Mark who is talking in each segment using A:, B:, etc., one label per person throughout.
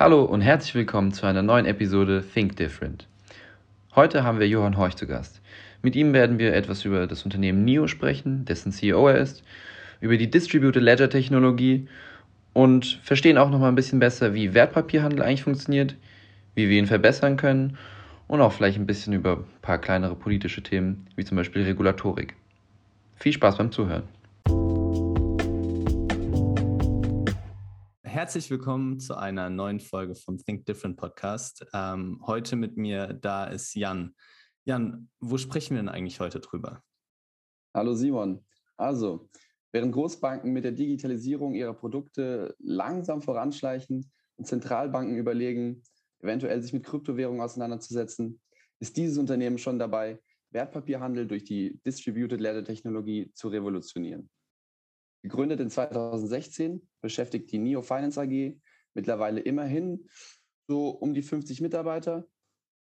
A: Hallo und herzlich willkommen zu einer neuen Episode Think Different. Heute haben wir Johann Horch zu Gast. Mit ihm werden wir etwas über das Unternehmen NIO sprechen, dessen CEO er ist, über die Distributed Ledger Technologie und verstehen auch noch mal ein bisschen besser, wie Wertpapierhandel eigentlich funktioniert, wie wir ihn verbessern können und auch vielleicht ein bisschen über ein paar kleinere politische Themen, wie zum Beispiel Regulatorik. Viel Spaß beim Zuhören. Herzlich willkommen zu einer neuen Folge vom Think Different Podcast. Ähm, heute mit mir da ist Jan. Jan, wo sprechen wir denn eigentlich heute drüber?
B: Hallo Simon. Also, während Großbanken mit der Digitalisierung ihrer Produkte langsam voranschleichen und Zentralbanken überlegen, eventuell sich mit Kryptowährungen auseinanderzusetzen, ist dieses Unternehmen schon dabei, Wertpapierhandel durch die Distributed Ledger Technologie zu revolutionieren. Gegründet in 2016, beschäftigt die NIO Finance AG mittlerweile immerhin so um die 50 Mitarbeiter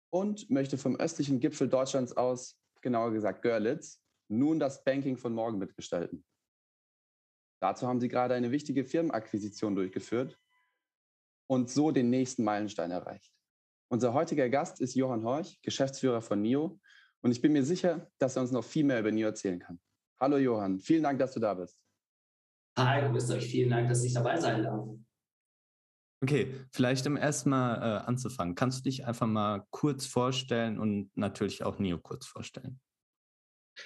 B: und möchte vom östlichen Gipfel Deutschlands aus, genauer gesagt Görlitz, nun das Banking von morgen mitgestalten. Dazu haben sie gerade eine wichtige Firmenakquisition durchgeführt und so den nächsten Meilenstein erreicht. Unser heutiger Gast ist Johann Horch, Geschäftsführer von NIO und ich bin mir sicher, dass er uns noch viel mehr über NIO erzählen kann. Hallo Johann, vielen Dank, dass du da bist.
C: Hi, grüßt euch. Vielen Dank, dass ich dabei sein darf.
A: Okay, vielleicht um erstmal äh, anzufangen. Kannst du dich einfach mal kurz vorstellen und natürlich auch Nio kurz vorstellen?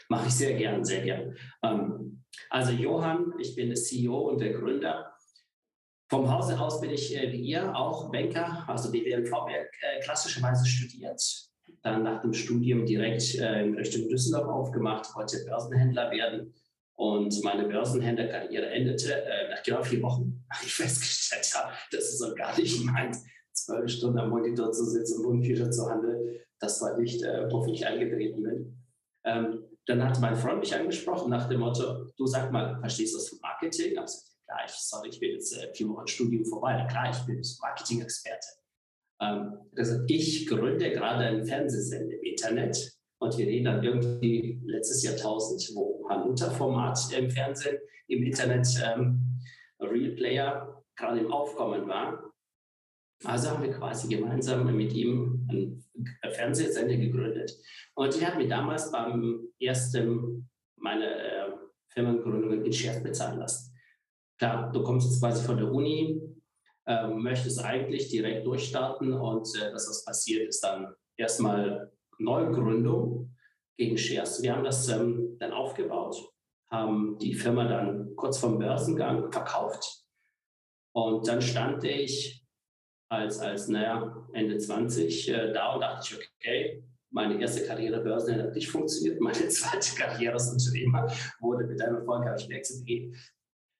C: Mache ich sehr gern, sehr gern. Ähm, also Johann, ich bin der CEO und der Gründer. Vom Hause aus bin ich äh, wie ihr auch Banker, also BWL Vorwerk, äh, klassischerweise studiert. Dann nach dem Studium direkt äh, in Richtung Düsseldorf aufgemacht, wollte Börsenhändler werden und meine Börsenhändlerkarriere endete äh, nach genau vier Wochen, habe ich festgestellt habe, das ist so gar nicht meins, zwölf Stunden am Monitor zu sitzen und Wundfischer zu handeln. Das war nicht, äh, wofür ich eingetreten bin. Ähm, dann hat mein Freund mich angesprochen nach dem Motto, du sag mal, verstehst du das von Marketing? Ich gesagt, klar, ich, sorry, ich bin jetzt äh, vier Wochen Studium vorbei. Klar, ich bin Marketing-Experte. Ähm, also ich gründe gerade einen Fernsehsender im Internet und wir reden dann irgendwie letztes Jahrtausend, wo Hanuta-Format im Fernsehen, im Internet ähm, Real Player gerade im Aufkommen war. Also haben wir quasi gemeinsam mit ihm einen Fernsehsender gegründet. Und die hat mir damals beim ersten meiner äh, Firmengründungen in Chef bezahlen lassen. Klar, du kommst jetzt quasi von der Uni, äh, möchtest eigentlich direkt durchstarten und äh, das, was passiert, ist dann erstmal Neugründung gegen Shares. Wir haben das ähm, dann aufgebaut, haben die Firma dann kurz vom Börsengang verkauft und dann stand ich als, als naja, Ende 20 äh, da und dachte ich, okay, meine erste Karriere Börse hat nicht funktioniert, meine zweite Karriere als Unternehmer wurde mit einem erfolgreichen Exit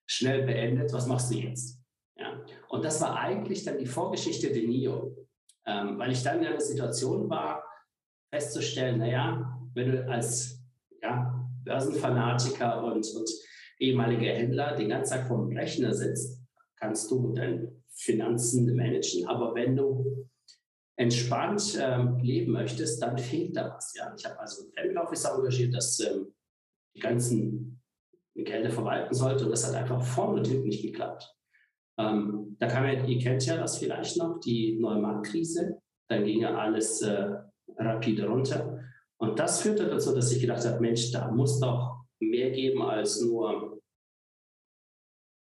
C: schnell beendet. Was machst du jetzt? Ja. Und das war eigentlich dann die Vorgeschichte der NIO, ähm, weil ich dann in einer Situation war, festzustellen, naja, wenn du als ja, Börsenfanatiker und, und ehemaliger Händler den ganzen Tag vom Rechner sitzt, kannst du deine Finanzen managen. Aber wenn du entspannt ähm, leben möchtest, dann fehlt da was. Ja? Ich habe also einen Family Officer engagiert, das ähm, die ganzen Gelder verwalten sollte und das hat einfach vorne und hinten nicht geklappt. Ähm, da kam ja, ihr kennt ja das vielleicht noch, die neue Marktkrise. Dann ging ja alles äh, rapide runter. Und das führte dazu, dass ich gedacht habe, Mensch, da muss doch mehr geben als nur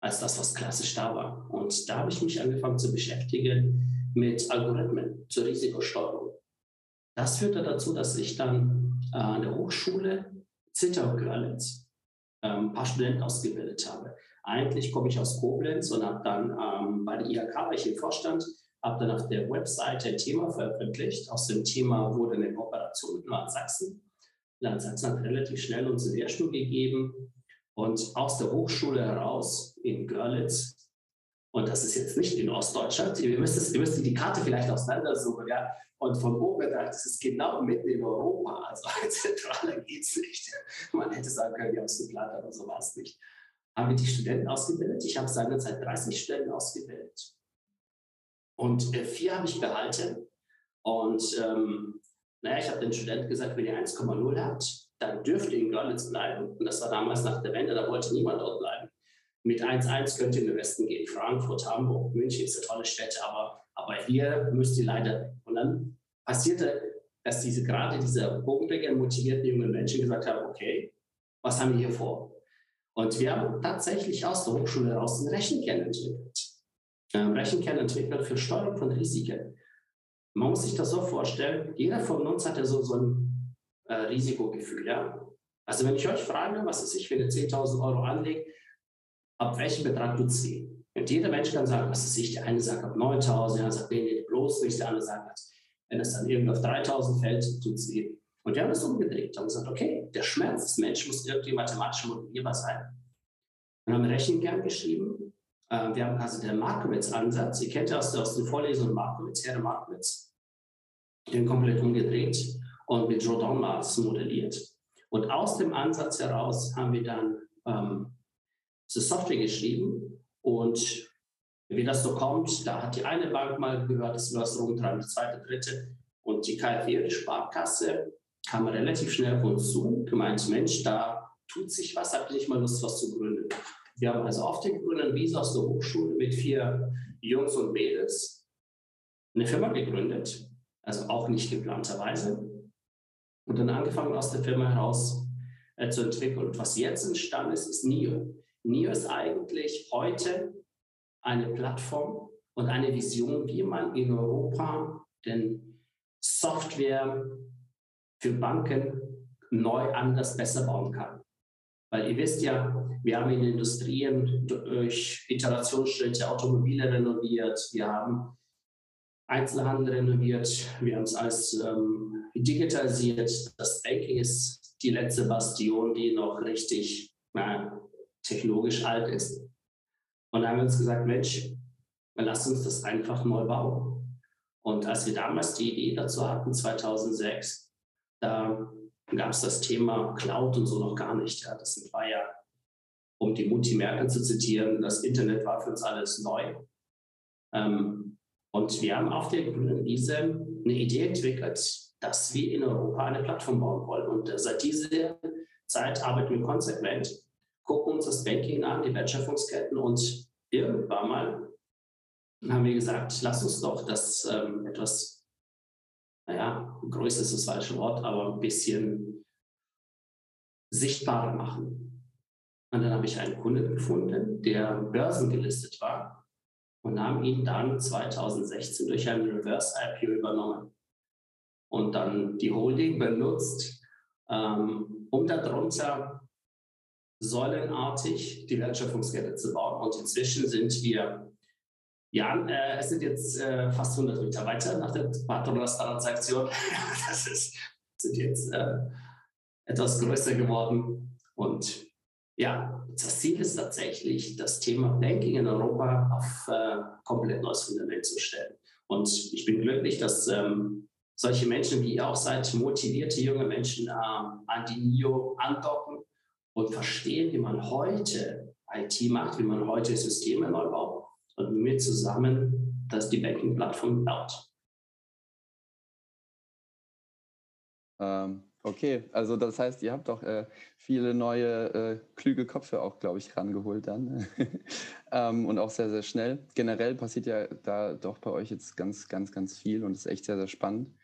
C: als das, was klassisch da war. Und da habe ich mich angefangen zu beschäftigen mit Algorithmen zur Risikosteuerung. Das führte dazu, dass ich dann äh, an der Hochschule Zittau-Görlitz äh, ein paar Studenten ausgebildet habe. Eigentlich komme ich aus Koblenz und habe dann ähm, bei der IHK, war ich im Vorstand, habe dann auf der Webseite ein Thema veröffentlicht. Aus dem Thema wurde eine Kooperation mit Land Sachsen. Land Sachsen hat relativ schnell uns einen Lehrstuhl gegeben und aus der Hochschule heraus in Görlitz, und das ist jetzt nicht in Ostdeutschland, ihr müsst, es, ihr müsst die Karte vielleicht auseinandersuchen, ja, und von oben gedacht, das ist genau mitten in Europa, also zentraler geht es nicht. Man hätte sagen können, wir haben es geplant, aber so war es nicht. Haben wir die Studenten ausgebildet? Ich habe seinerzeit 30 Studenten ausgebildet. Und äh, vier habe ich behalten. Und ähm, naja, ich habe den Studenten gesagt, wenn ihr 1,0 habt, dann dürft ihr in Görlitz bleiben. Und das war damals nach der Wende, da wollte niemand dort bleiben. Mit 1,1 könnt ihr in den Westen gehen. Frankfurt, Hamburg, München ist eine tolle Städte, aber aber hier müsst ihr leider. Und dann passierte, dass diese gerade diese hungrigen, motivierten jungen Menschen gesagt haben, okay, was haben wir hier vor? Und wir haben tatsächlich aus der Hochschule heraus einen Rechenkern entwickelt. Ähm, Rechenkern entwickelt für Steuerung von Risiken. Man muss sich das so vorstellen, jeder von uns hat ja so, so ein äh, Risikogefühl. Ja? Also wenn ich euch frage, was ist ich, ihr 10.000 Euro anlegt, ab welchem Betrag es weh? Und jeder Mensch kann sagen, was ist ich, der eine sagt ab 9.000, der andere sagt, nee, nee, bloß nicht, der andere sagt, wenn es dann irgendwie auf 3.000 fällt, tut es weh. Und wir haben das umgedreht und gesagt, okay, der Schmerz des Menschen muss irgendwie mathematisch modellierbar sein. Wir haben Rechenkern geschrieben. Äh, wir haben also den Markowitz-Ansatz. Ihr kennt ja aus, den Vorlesungen Markowitz, Herr Markowitz. Den komplett umgedreht und mit Jordan-Maß modelliert. Und aus dem Ansatz heraus haben wir dann ähm, diese Software geschrieben und wie das so kommt, da hat die eine Bank mal gehört, dass wir was rumtreiben, die zweite, dritte und die KfW, die Sparkasse, kam relativ schnell auf uns zu, gemeint, Mensch, da tut sich was, habt ihr nicht mal Lust, was zu gründen? Wir haben also auf der grünen Wiese aus der Hochschule mit vier Jungs und Mädels eine Firma gegründet, also auch nicht geplanterweise. Und dann angefangen aus der Firma heraus äh, zu entwickeln. Und was jetzt entstanden ist, ist NIO. NIO ist eigentlich heute eine Plattform und eine Vision, wie man in Europa den Software für Banken neu anders besser bauen kann. Weil ihr wisst ja, wir haben in Industrien durch Iterationsschritte Automobile renoviert, wir haben Einzelhandel renoviert, wir haben es alles ähm, digitalisiert. Das Banking ist die letzte Bastion, die noch richtig na, technologisch alt ist. Und da haben wir uns gesagt, Mensch, lass uns das einfach neu bauen. Und als wir damals die Idee dazu hatten, 2006, da gab es das Thema Cloud und so noch gar nicht. Ja. Das war ja, um die Mutti Merkel zu zitieren, das Internet war für uns alles neu. Ähm, und wir haben auf der grünen Wiese eine Idee entwickelt, dass wir in Europa eine Plattform bauen wollen. Und äh, seit dieser Zeit arbeiten wir konsequent, gucken uns das Banking an, die Wertschöpfungsketten und irgendwann mal haben wir gesagt, lass uns doch das ähm, etwas naja, größer ist das falsche Wort, aber ein bisschen sichtbarer machen. Und dann habe ich einen Kunden gefunden, der börsengelistet war und haben ihn dann 2016 durch ein Reverse IPO übernommen und dann die Holding benutzt, ähm, um darunter säulenartig die Wertschöpfungskette zu bauen. Und inzwischen sind wir ja, äh, es sind jetzt äh, fast 100 Meter weiter nach der Patronas-Transaktion. das ist, sind jetzt äh, etwas größer geworden. Und ja, das Ziel ist tatsächlich, das Thema Banking in Europa auf äh, komplett neues Fundament zu stellen. Und ich bin glücklich, dass ähm, solche Menschen wie ihr auch seid, motivierte junge Menschen äh, an die NIO andocken und verstehen, wie man heute IT macht, wie man heute Systeme neu baut und mit zusammen, dass die Banking-Plattform baut.
B: Ähm, okay, also das heißt, ihr habt doch äh, viele neue äh, klüge Köpfe auch, glaube ich, rangeholt dann. ähm, und auch sehr, sehr schnell. Generell passiert ja da doch bei euch jetzt ganz, ganz, ganz viel und ist echt sehr, sehr spannend.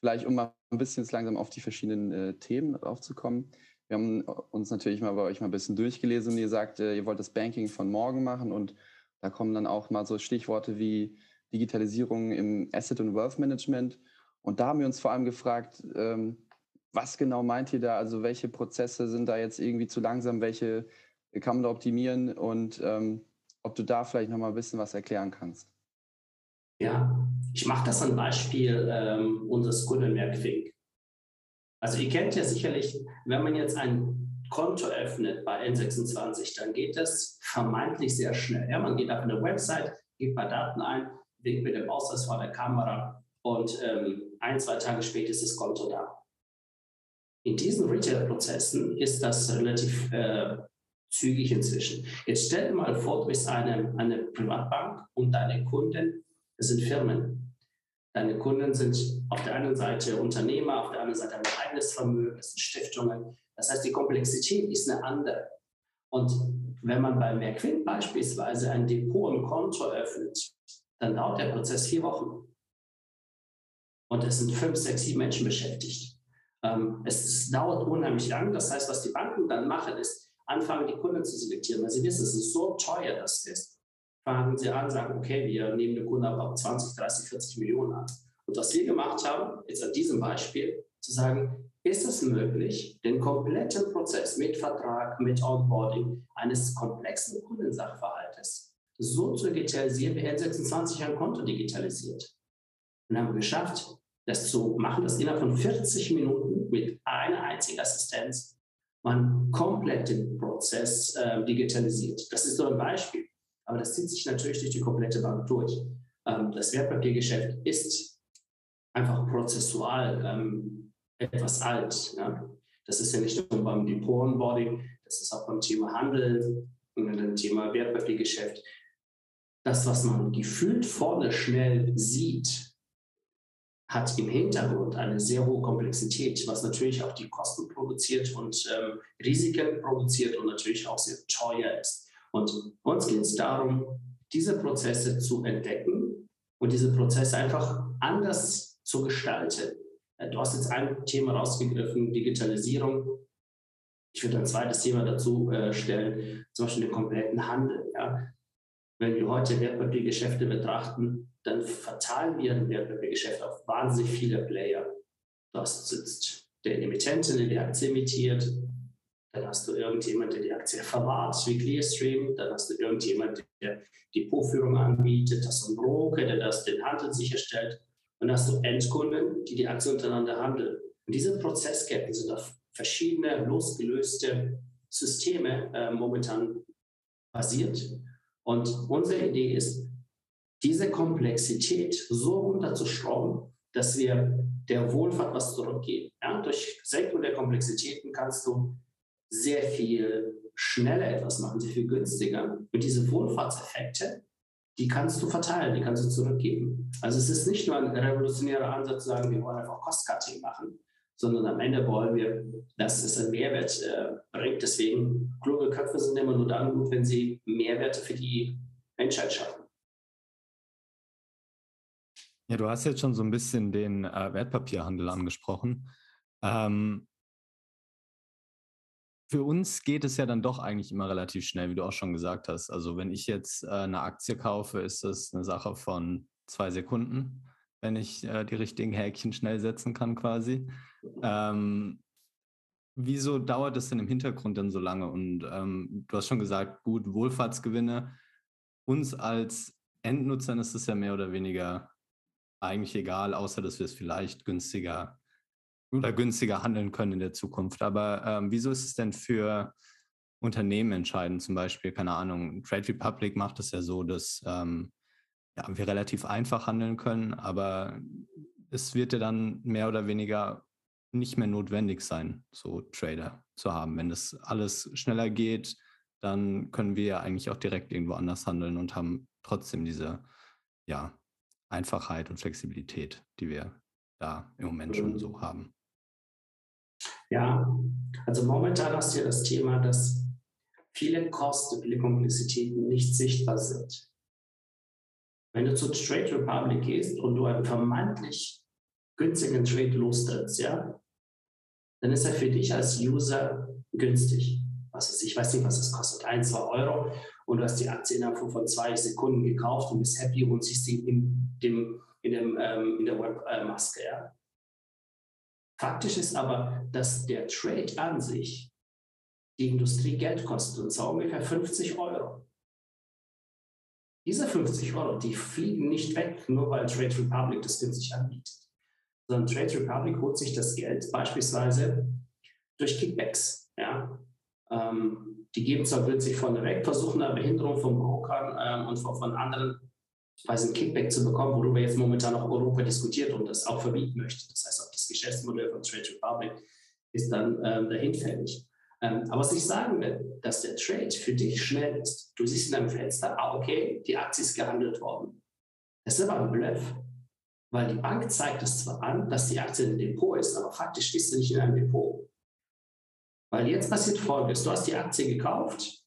B: Vielleicht, um mal ein bisschen langsam auf die verschiedenen äh, Themen draufzukommen. Wir haben uns natürlich mal bei euch mal ein bisschen durchgelesen und ihr sagt, äh, ihr wollt das Banking von morgen machen und da kommen dann auch mal so Stichworte wie Digitalisierung im Asset- und Wealth Management. Und da haben wir uns vor allem gefragt, ähm, was genau meint ihr da? Also welche Prozesse sind da jetzt irgendwie zu langsam? Welche kann man da optimieren? Und ähm, ob du da vielleicht noch mal ein bisschen was erklären kannst.
C: Ja, ich mache das ein Beispiel ähm, unseres Kundenwerk Fink. Also ihr kennt ja sicherlich, wenn man jetzt ein Konto öffnet bei N26, dann geht das vermeintlich sehr schnell. Ja, man geht auf eine Website, gibt paar Daten ein, winkt mit dem Ausweis vor der Kamera und ähm, ein, zwei Tage später ist das Konto da. In diesen Retail-Prozessen ist das relativ äh, zügig inzwischen. Jetzt stell dir mal vor, du bist eine, eine Privatbank und deine Kunden sind Firmen. Deine Kunden sind auf der einen Seite Unternehmer, auf der anderen Seite ein eigenes Vermögen, das sind Stiftungen, das heißt, die Komplexität ist eine andere. Und wenn man bei Merquin beispielsweise ein Depot und Konto öffnet, dann dauert der Prozess vier Wochen. Und es sind fünf, sechs, sieben Menschen beschäftigt. Ähm, es, es, dauert unheimlich lang. Das heißt, was die Banken dann machen, ist, anfangen, die Kunden zu selektieren, weil sie wissen, es ist so teuer, das ist. Fangen sie an, sagen, okay, wir nehmen den Kunden ab 20, 30, 40 Millionen an. Und was wir gemacht haben, jetzt an diesem Beispiel, zu sagen, ist es möglich, den kompletten Prozess mit Vertrag, mit Onboarding eines komplexen Kundensachverhaltes so zu digitalisieren, wie N26 ein Konto digitalisiert. Und haben wir geschafft, das zu machen, dass innerhalb von 40 Minuten mit einer einzigen Assistenz man komplett den Prozess äh, digitalisiert. Das ist so ein Beispiel, aber das zieht sich natürlich durch die komplette Bank durch. Ähm, das Wertpapiergeschäft ist einfach prozessual ähm, etwas alt. Ja? Das ist ja nicht nur beim Depot-Onboarding, das ist auch beim Thema Handel und beim Thema Wertpapiergeschäft. Das, was man gefühlt vorne schnell sieht, hat im Hintergrund eine sehr hohe Komplexität, was natürlich auch die Kosten produziert und ähm, Risiken produziert und natürlich auch sehr teuer ist. Und uns geht es darum, diese Prozesse zu entdecken und diese Prozesse einfach anders zu gestalten. Äh, du hast jetzt ein Thema rausgegriffen, Digitalisierung. Ich würde ein zweites Thema dazu äh, stellen, zum Beispiel den kompletten Handel. Ja. Wenn wir heute Wertpapiergeschäfte betrachten, dann verteilen wir ein Wertpapiergeschäft auf wahnsinnig viele Player. Das sitzt der Emittentin, der die Aktie emittiert. Dann hast du irgendjemand, der die Aktie verwahrt, wie Clearstream. Dann hast du irgendjemand, der die Depotführung anbietet. Das ist ein Broker, der das den Handel sicherstellt. Und dann hast du Endkunden, die die Aktien untereinander handeln. Und diese Prozessketten sind auf verschiedene losgelöste Systeme äh, momentan basiert. Und unsere Idee ist, diese Komplexität so runterzuschrauben, dass wir der Wohlfahrt was zurückgeben. Ja, durch Senkung der Komplexitäten kannst du sehr viel schneller etwas machen, sehr viel günstiger. Und diese Wohlfahrtseffekte, die kannst du verteilen, die kannst du zurückgeben. Also es ist nicht nur ein revolutionärer Ansatz zu sagen, wir wollen einfach Cost-Cutting machen, sondern am Ende wollen wir, dass es einen Mehrwert äh, bringt. Deswegen, kluge Köpfe sind immer nur dann gut, wenn sie Mehrwerte für die Menschheit schaffen.
D: Ja, du hast jetzt schon so ein bisschen den äh, Wertpapierhandel angesprochen. Ähm, für uns geht es ja dann doch eigentlich immer relativ schnell, wie du auch schon gesagt hast. Also wenn ich jetzt äh, eine Aktie kaufe, ist das eine Sache von zwei Sekunden, wenn ich äh, die richtigen Häkchen schnell setzen kann quasi. Ähm, wieso dauert es denn im Hintergrund dann so lange? Und ähm, du hast schon gesagt, gut, Wohlfahrtsgewinne. Uns als Endnutzern ist es ja mehr oder weniger eigentlich egal, außer dass wir es vielleicht günstiger oder günstiger handeln können in der Zukunft. Aber ähm, wieso ist es denn für Unternehmen entscheidend? Zum Beispiel, keine Ahnung, Trade Republic macht es ja so, dass ähm, ja, wir relativ einfach handeln können, aber es wird ja dann mehr oder weniger nicht mehr notwendig sein, so Trader zu haben. Wenn das alles schneller geht, dann können wir ja eigentlich auch direkt irgendwo anders handeln und haben trotzdem diese ja, Einfachheit und Flexibilität, die wir da im Moment schon so haben.
C: Ja, also momentan hast du ja das Thema, dass viele Kosten, viele Komplexitäten nicht sichtbar sind. Wenn du zu Trade Republic gehst und du einen vermeintlich günstigen Trade lostrittst, ja, dann ist er für dich als User günstig. Was ist, ich weiß nicht, was es kostet, ein, zwei Euro und du hast die Aktie innerhalb von zwei Sekunden gekauft und bist happy und siehst sie in, dem, in, dem, ähm, in der Webmaske. Ja. Faktisch ist aber, dass der Trade an sich die Industrie Geld kostet, und zwar ungefähr 50 Euro. Diese 50 Euro, die fliegen nicht weg, nur weil Trade Republic das günstig anbietet. Sondern Trade Republic holt sich das Geld beispielsweise durch Kickbacks. Ja? Ähm, die geben zwar günstig vorne weg, versuchen aber Behinderung von Brokern ähm, und von, anderen quasi ein Kickback zu bekommen, worüber jetzt momentan auch Europa diskutiert und das auch verbieten möchte. Das heißt, auch das Geschäftsmodell von Trade Republic ist dann ähm, dahinfällig. Ähm, aber was ich sagen will, dass der Trade für dich schnell ist. Du siehst in deinem Fenster, ah, okay, die Aktie ist gehandelt worden. Das ist aber ein Bluff, weil die Bank zeigt es zwar an, dass die Aktie im Depot ist, aber faktisch ist sie nicht in einem Depot. Weil jetzt passiert Folgendes. Du hast die Aktie gekauft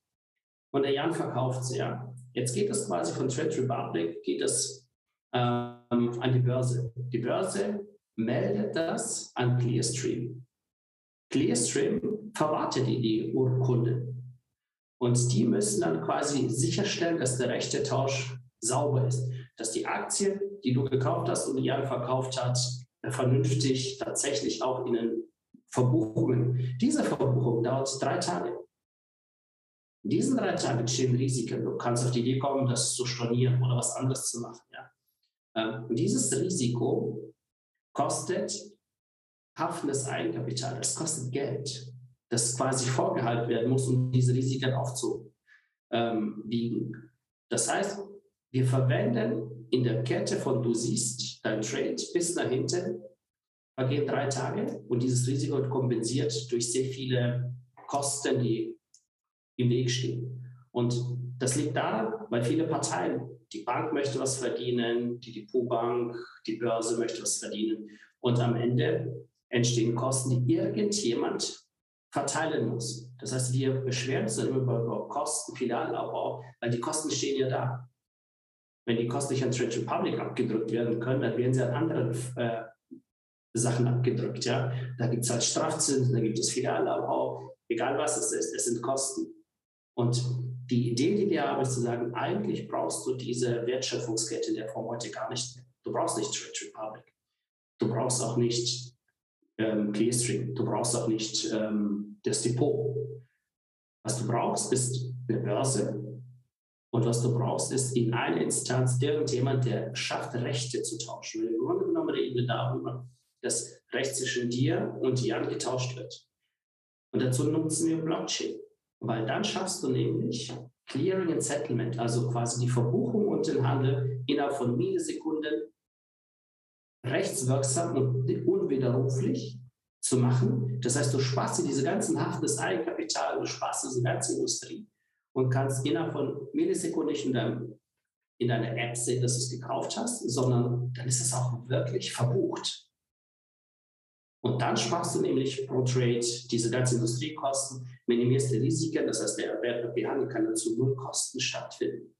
C: und der Jan verkauft sie ja. Jetzt geht es quasi von Trade Republic, geht es ähm, an die Börse. Die Börse meldet das an Clearstream. Clearstream verwartet die, Urkunde. Und die müssen dann quasi sicherstellen, dass der rechte Tausch sauber ist. Dass die Aktie, die du gekauft hast und Jan verkauft hat, vernünftig tatsächlich auch in den Verbuchungen. Diese Verbuchung dauert drei Tage. In diesen drei Tagen entstehen Risiken. Du kannst auf die Idee kommen, das zu stornieren oder was anderes zu machen. Ja? Ähm, und dieses Risiko kostet haftendes Eigenkapital. Das kostet Geld, das quasi vorgehalten werden muss, um diese Risiken aufzuwiegen. Das heißt, wir verwenden in der Kette von du siehst dein Trade bis nach hinten, vergehen drei Tage und dieses Risiko wird kompensiert durch sehr viele Kosten, die im Weg stehen. Und das liegt daran, weil viele Parteien, die Bank möchte was verdienen, die Depotbank, die Börse möchte was verdienen. Und am Ende entstehen Kosten, die irgendjemand verteilen muss. Das heißt, wir beschweren uns dann immer über Kosten, Filialabbau, weil die Kosten stehen ja da. Wenn die Kosten nicht an Trade Republic abgedrückt werden können, dann werden sie an anderen äh, Sachen abgedrückt. Ja? Da gibt es halt Strafzinsen, da gibt es Filialabbau, egal was es ist, es sind Kosten. Und die Idee, die wir haben, ist zu sagen, eigentlich brauchst du diese Wertschöpfungskette der Form heute gar nicht mehr. Du brauchst nicht Trade Republic. Du brauchst auch nicht ähm, Clearstream. Du brauchst auch nicht ähm, das Depot. Was du brauchst, ist eine Börse. Und was du brauchst, ist in einer Instanz irgendjemand, der schafft, Rechte zu tauschen. Im Grunde genommen reden wir darüber, dass Recht zwischen dir und Jan getauscht wird. Und dazu nutzen wir Blockchain. Weil dann schaffst du nämlich Clearing and Settlement, also quasi die Verbuchung und den Handel innerhalb von Millisekunden rechtswirksam und unwiderruflich zu machen. Das heißt, du sparst dir diese ganzen Haften des Eigenkapital, du sparst diese ganze Industrie und kannst innerhalb von Millisekunden nicht in, deinem, in deiner App sehen, dass du es gekauft hast, sondern dann ist es auch wirklich verbucht. Und dann sparst du nämlich pro Trade diese ganzen Industriekosten, minimierst die Risiken, das heißt, der Wertpapierhandel kann dann zu Nullkosten stattfinden.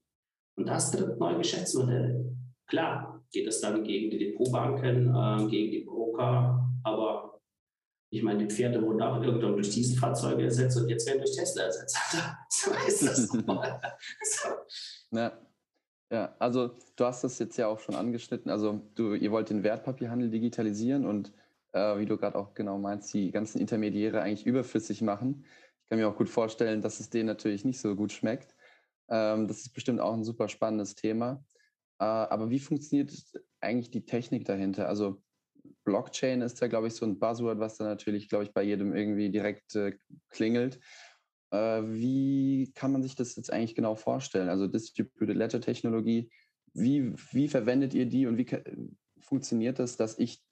C: Und das tritt neue Geschäftsmodelle. Klar, geht es dann gegen die Depotbanken, äh, gegen die Broker, aber ich meine, die Pferde wurden auch irgendwann durch Dieselfahrzeuge ersetzt und jetzt werden durch Tesla ersetzt. so ist das
B: so. Ja. ja, also du hast das jetzt ja auch schon angeschnitten. Also du, ihr wollt den Wertpapierhandel digitalisieren und äh, wie du gerade auch genau meinst, die ganzen Intermediäre eigentlich überflüssig machen. Ich kann mir auch gut vorstellen, dass es denen natürlich nicht so gut schmeckt. Ähm, das ist bestimmt auch ein super spannendes Thema. Äh, aber wie funktioniert eigentlich die Technik dahinter? Also Blockchain ist ja, glaube ich, so ein Buzzword, was da natürlich, glaube ich, bei jedem irgendwie direkt äh, klingelt. Äh, wie kann man sich das jetzt eigentlich genau vorstellen? Also Distributed Ledger Technologie, wie, wie verwendet ihr die und wie funktioniert das, dass ich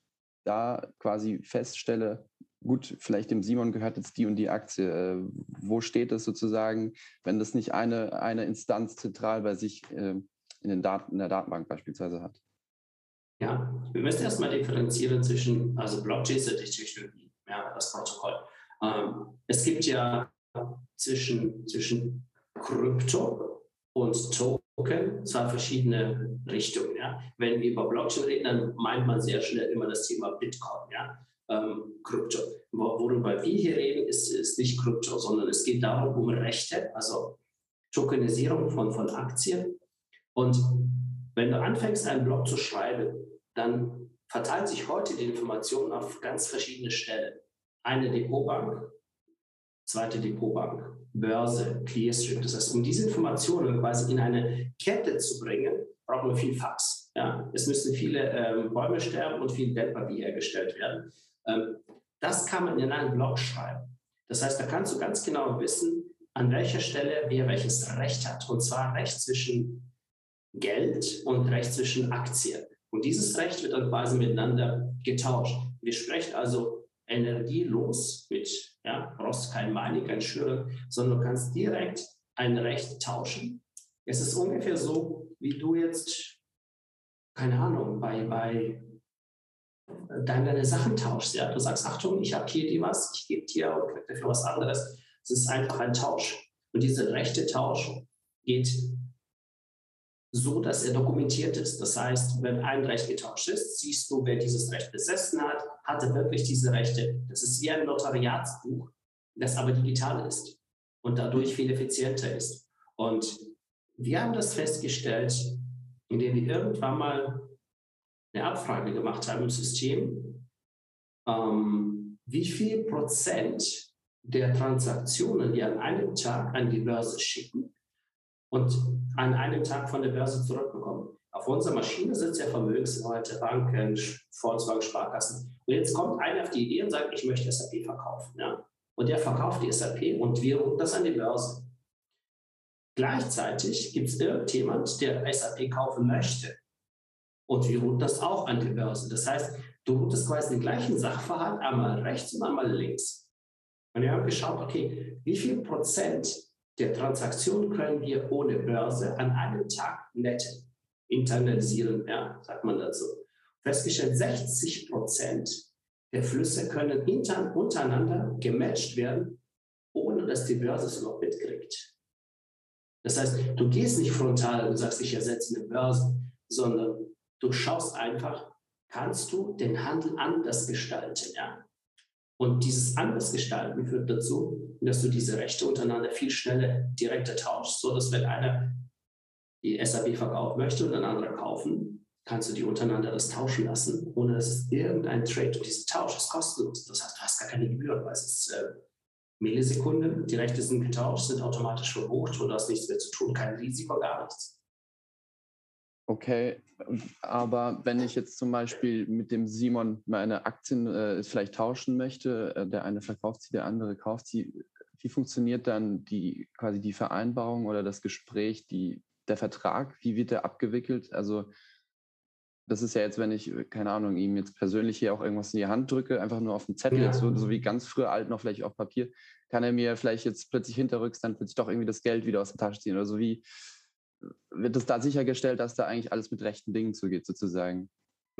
B: da quasi feststelle, gut, vielleicht dem Simon gehört jetzt die und die Aktie. Äh, wo steht es sozusagen, wenn das nicht eine, eine Instanz zentral bei sich äh, in, den Daten, in der Datenbank beispielsweise hat?
C: Ja, wir müssen erstmal differenzieren zwischen, also Blockchain ist die Technologie, ja, das Protokoll. Ähm, es gibt ja zwischen, zwischen Krypto und Token zwei verschiedene Richtungen. Ja. Wenn wir über Blockchain reden, dann meint man sehr schnell immer das Thema Bitcoin, ja, ähm, Krypto. Worüber wir hier reden, ist, ist nicht Krypto, sondern es geht darum, um Rechte, also Tokenisierung von, von Aktien. Und wenn du anfängst, einen Blog zu schreiben, dann verteilt sich heute die Information auf ganz verschiedene Stellen. Eine Depotbank, zweite Depotbank, Börse, Clearstream. Das heißt, um diese Informationen quasi in eine Kette zu bringen, brauchen wir viel Fax. Ja? Es müssen viele ähm, Bäume sterben und viel Wertpapier hergestellt werden. Ähm, das kann man in einen Blog schreiben. Das heißt, da kannst du ganz genau wissen, an welcher Stelle wer welches Recht hat. Und zwar Recht zwischen Geld und Recht zwischen Aktien. Und dieses Recht wird dann quasi miteinander getauscht. Wir sprechen also energielos mit, ja, brauchst kein Mining, kein Schüren, sondern du kannst direkt ein Recht tauschen. Es ist ungefähr so, wie du jetzt, keine Ahnung, bei, bei deine Sachen tauschst. Ja? Du sagst, Achtung, ich habe hier die was, ich gebe dir und krieg dafür was anderes. Es ist einfach ein Tausch. Und dieser rechte Tausch geht so dass er dokumentiert ist. Das heißt, wenn ein Recht getauscht ist, siehst du, wer dieses Recht besessen hat, hatte wirklich diese Rechte. Das ist wie ein Notariatsbuch, das aber digital ist und dadurch viel effizienter ist. Und wir haben das festgestellt, indem wir irgendwann mal eine Abfrage gemacht haben im System, ähm, wie viel Prozent der Transaktionen, die an einem Tag an die Börse schicken und an einem Tag von der Börse zurückbekommen. Auf unserer Maschine sitzt ja Vermögensleute, Banken, Volkswagen, Sparkassen. Und jetzt kommt einer auf die Idee und sagt, ich möchte SAP verkaufen. Ja? Und der verkauft die SAP und wir rufen das an die Börse. Gleichzeitig gibt es irgendjemand, der SAP kaufen möchte. Und wir routen das auch an die Börse. Das heißt, du routest quasi den gleichen Sachverhalt einmal rechts und einmal links. Und wir haben geschaut, okay, wie viel Prozent der Transaktionen können wir ohne Börse an einem Tag netten, internalisieren, ja, sagt man dazu. Festgestellt, 60 Prozent der Flüsse können intern, untereinander gematcht werden, ohne dass die Börse es noch mitkriegt. Das heißt, du gehst nicht frontal und sagst, ich ersetze eine Börse, sondern du schaust einfach, kannst du den Handel anders gestalten, ja? Und dieses Andersgestalten führt dazu, dass du diese Rechte untereinander viel schneller direkter tauschst, so dass wenn einer die SAP verkaufen möchte und ein anderer kaufen, kannst du die untereinander das tauschen lassen, ohne dass es irgendein Trade und dieser Tausch ist kostenlos. Das heißt, du hast gar keine Gebühren, weil es ist äh, Millisekunden, die Rechte sind getauscht, sind automatisch verbucht und du hast nichts mehr zu tun, kein Risiko, gar nichts.
B: Okay, aber wenn ich jetzt zum Beispiel mit dem Simon meine Aktien äh, vielleicht tauschen möchte, äh, der eine verkauft sie, der andere kauft sie, wie funktioniert dann die quasi die Vereinbarung oder das Gespräch, die, der Vertrag, wie wird der abgewickelt? Also das ist ja jetzt, wenn ich, keine Ahnung, ihm jetzt persönlich hier auch irgendwas in die Hand drücke, einfach nur auf dem Zettel, ja. jetzt so, so, wie ganz früher alt noch vielleicht auf Papier, kann er mir vielleicht jetzt plötzlich hinterrücks dann plötzlich doch irgendwie das Geld wieder aus der Tasche ziehen oder so wie wird es da sichergestellt, dass da eigentlich alles mit rechten Dingen zugeht, sozusagen.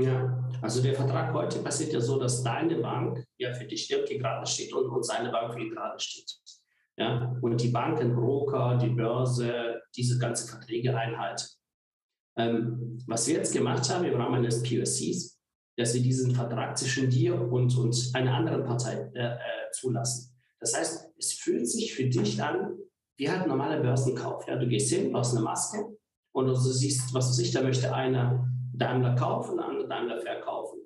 C: Ja, also der Vertrag heute passiert ja so, dass deine Bank ja für dich irgendwie gerade steht und, und seine Bank für ihn gerade steht. Ja, und die Banken, Broker, die Börse, diese ganzen Verträge einhalten. Ähm, was wir jetzt gemacht haben im Rahmen des POCs, dass wir diesen Vertrag zwischen dir und, und einer anderen Partei äh, äh, zulassen. Das heißt, es fühlt sich für dich an, wie halt normaler Börsenkauf. Ja, du gehst hin, brauchst eine Maske und du siehst, was du siehst, da möchte einer Daimler kaufen, der andere Daimler verkaufen.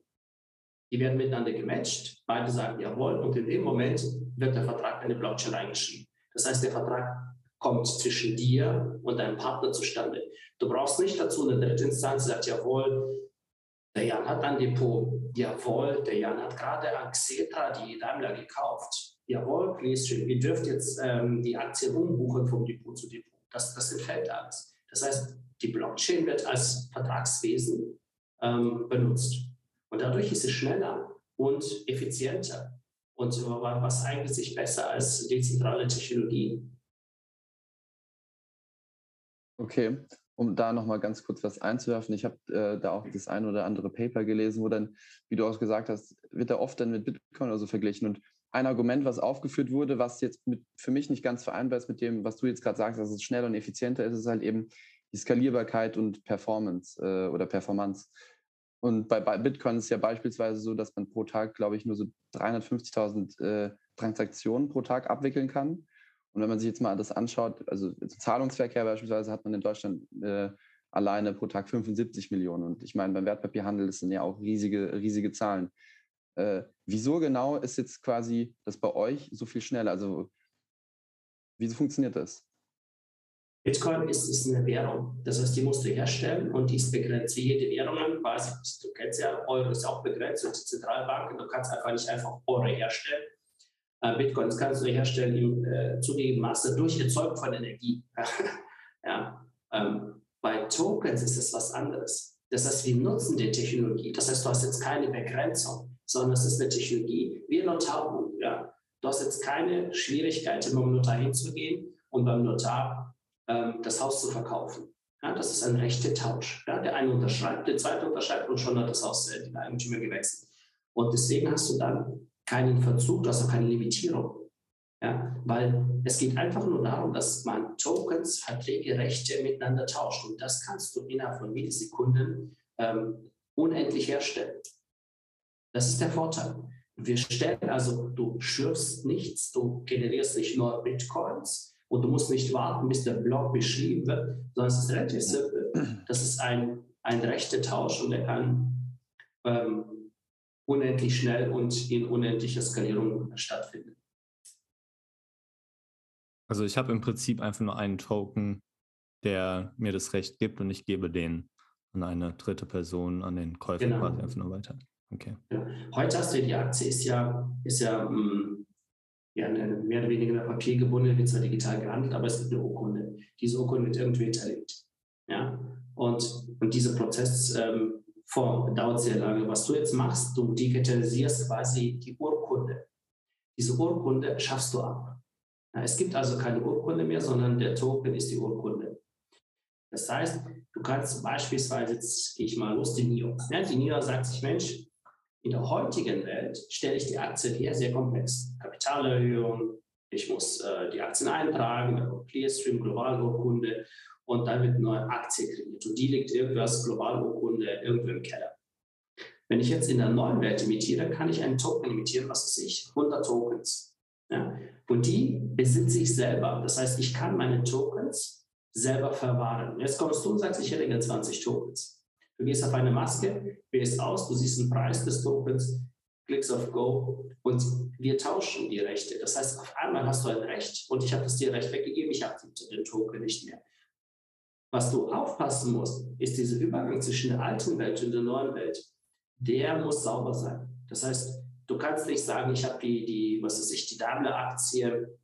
C: Die werden miteinander gematcht, beide sagen jawohl und in dem Moment wird der Vertrag in eine Blockchain reingeschrieben. Das heißt, der Vertrag kommt zwischen dir und deinem Partner zustande. Du brauchst nicht dazu eine dritte Instanz, die sagt jawohl, der Jan hat ein Depot, jawohl, der Jan hat gerade an Xetra die Daimler gekauft jawohl, Clearstream, ihr dürft jetzt ähm, die Aktien umbuchen vom Depot zu Depot. Das, das entfällt alles. Das heißt, die Blockchain wird als Vertragswesen ähm, benutzt. Und dadurch ist es schneller und effizienter. Und was eignet sich besser als dezentrale Technologie?
B: Okay, um da nochmal ganz kurz was einzuwerfen. Ich habe äh, da auch das ein oder andere Paper gelesen, wo dann, wie du auch gesagt hast, wird da oft dann mit Bitcoin oder so verglichen. Und ein Argument, was aufgeführt wurde, was jetzt mit, für mich nicht ganz vereinbar ist mit dem, was du jetzt gerade sagst, dass es schneller und effizienter ist, ist halt eben die Skalierbarkeit und Performance äh, oder Performance. Und bei, Bitcoin ist es ja beispielsweise so, dass man pro Tag, glaube ich, nur so 350.000 äh, Transaktionen pro Tag abwickeln kann. Und wenn man sich jetzt mal das anschaut, also Zahlungsverkehr beispielsweise hat man in Deutschland äh, alleine pro Tag 75 Millionen. Und ich meine, beim Wertpapierhandel das sind ja auch riesige, riesige Zahlen. Äh, wieso genau ist jetzt quasi das bei euch so viel schneller? Also, wieso funktioniert das?
C: Bitcoin ist, ist eine Währung. Das heißt, die musst du herstellen und die ist begrenzt. Wie jede Währung quasi, du kennst ja, Euro ist auch begrenzt und die Zentralbanken, du kannst einfach nicht einfach Euro herstellen. Äh, Bitcoins kannst du herstellen im äh, zugegebenen Maße durch Erzeugung von Energie. ja, ähm, bei Tokens ist es was anderes. Das heißt, wir nutzen die Technologie. Das heißt, du hast jetzt keine Begrenzung sondern es ist eine Technologie wie ein. Ja. Du hast jetzt keine Schwierigkeiten, beim Notar hinzugehen und beim Notar das Haus zu verkaufen. Ja, das ist ein rechter Tausch. Ja. Der eine unterschreibt, der zweite unterschreibt und schon hat das Haus äh, den Eigentümer gewechselt. Und deswegen hast du dann keinen Verzug, du hast auch keine Limitierung. Ja, weil es geht einfach nur darum, dass man Tokens, Verträge, Rechte miteinander tauscht. Und das kannst du innerhalb von Millisekunden ähm, unendlich herstellen. Das ist der Vorteil. Wir stellen also, du schürfst nichts, du generierst nicht nur Bitcoins und du musst nicht warten, bis der Block beschrieben wird, sondern es ist relativ simpel. Das ist ein, ein rechter Tausch und der kann ähm, unendlich schnell und in unendlicher Skalierung stattfinden.
D: Also ich habe im Prinzip einfach nur einen Token, der mir das Recht gibt und ich gebe den an eine dritte Person, an den Käufer genau. quasi einfach nur weiter. Okay.
C: Ja. Heute hast du die Aktie, ist ja, ist ja, mh, mm, ja eine, mehr oder weniger Papier gebunden, wird zwar digital gehandelt, aber es gibt eine Urkunde. Diese Urkunde wird irgendwie hinterlegt. Ja? Und, und dieser Prozess ähm, dauert sehr lange. Was du jetzt machst, du digitalisierst quasi die Urkunde. Diese Urkunde schaffst du ab. Ja, es gibt also keine Urkunde mehr, sondern der Token ist die Urkunde. Das heißt, du kannst beispielsweise, jetzt gehe ich mal los, die NIO. Ja, die NIO sagt sich, Mensch, in der heutigen Welt stelle ich die Aktie her sehr komplex. Kapitalerhöhung, ich muss äh, die Aktien eintragen, Clearstream, Globalurkunde und dann wird eine neue Aktie kreiert. Und die liegt irgendwas, Globalurkunde, irgendwo im Keller. Wenn ich jetzt in der neuen Welt imitiere, kann ich einen Token imitieren, was weiß ich, 100 Tokens. Ja? Und die besitze ich selber. Das heißt, ich kann meine Tokens selber verwahren. Jetzt kommst du und sagst, ich hätte gerne 20 Tokens. Du gehst auf eine Maske, wählst aus, du siehst den Preis des Tokens, klickst auf Go und wir tauschen die Rechte. Das heißt, auf einmal hast du ein Recht und ich habe das dir Recht weggegeben, ich akzeptiere den Token nicht mehr. Was du aufpassen musst, ist dieser Übergang zwischen der alten Welt und der neuen Welt. Der muss sauber sein. Das heißt, du kannst nicht sagen, ich habe die, die, was weiß ich, die Daimler-Aktie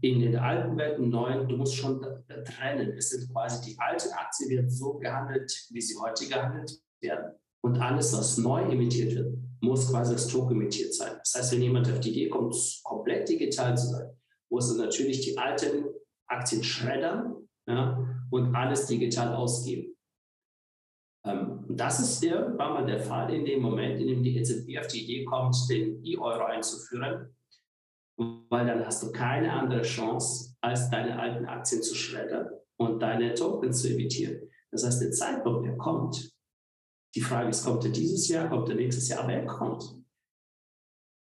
C: in den alten Welten, neuen, du musst schon trennen. Es sind quasi die alte Aktie wird so gehandelt, wie sie heute gehandelt werden. Und alles, was neu emittiert wird, muss quasi als Token emittiert sein. Das heißt, wenn jemand auf die Idee kommt, komplett digital zu sein, muss er natürlich die alten Aktien schreddern ja, und alles digital ausgeben. Ähm, das ist irgendwann mal der Fall in dem Moment, in dem die EZB auf die Idee kommt, den E-Euro einzuführen weil dann hast du keine andere Chance, als deine alten Aktien zu schreddern und deine Tokens zu emittieren. Das heißt, der Zeitpunkt, der kommt. Die Frage ist, kommt er dieses Jahr, kommt er nächstes Jahr, aber er kommt.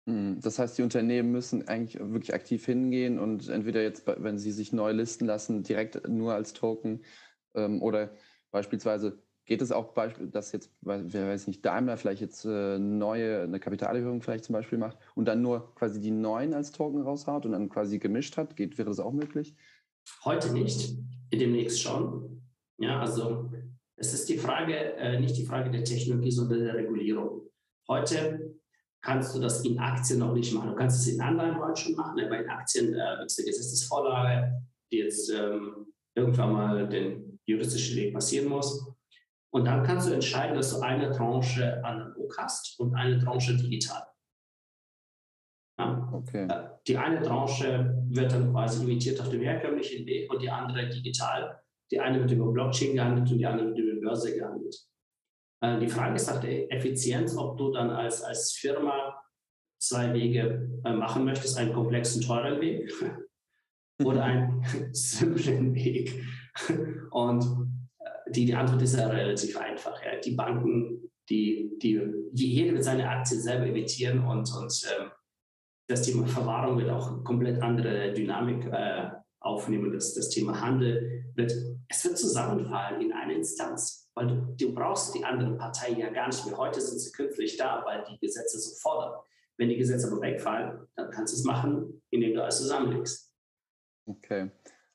B: Hm, das heißt, die Unternehmen müssen eigentlich wirklich aktiv hingehen und entweder jetzt, wenn sie sich neu listen lassen, direkt nur als Token ähm, oder beispielsweise Geht es auch, dass jetzt, wer weiß nicht, Daimler vielleicht jetzt äh, neue, eine Kapitalerhöhung vielleicht zum Beispiel macht und dann nur quasi die neuen als Token raushaut und dann quasi gemischt hat? Geht, wäre das auch möglich?
C: Heute nicht, demnächst schon. Ja, also es ist die Frage, äh, nicht die Frage der Technologie, sondern der Regulierung. Heute kannst du das in Aktien noch nicht machen. Du kannst es in Anleihen heute schon machen, aber in Aktien äh, gibt es eine Gesetzesvorlage, die jetzt ähm, irgendwann mal den juristischen Weg passieren muss. Und dann kannst du entscheiden, dass du eine Tranche analog hast und eine Tranche digital. Ja? Okay. Die eine Tranche wird dann quasi imitiert auf dem herkömmlichen Weg und die andere digital. Die eine wird über Blockchain gehandelt und die andere wird über Börse gehandelt. Äh, die Frage ist nach der Effizienz, ob du dann als, als Firma zwei Wege äh, machen möchtest, einen komplexen, teuren Weg oder einen simplen Weg. Und die, die Antwort ist ja relativ einfach. Ja. Die Banken, die, die, jeder wird seine Aktie selber emittieren und, und ähm, das Thema Verwahrung wird auch komplett andere Dynamik äh, aufnehmen. Das, das Thema Handel wird, es wird zusammenfallen in eine Instanz, weil du, du brauchst die anderen Parteien ja gar nicht mehr. Heute sind sie künftig da, weil die Gesetze so fordern. Wenn die Gesetze aber wegfallen, dann kannst du es machen, indem du alles zusammenlegst.
B: Okay.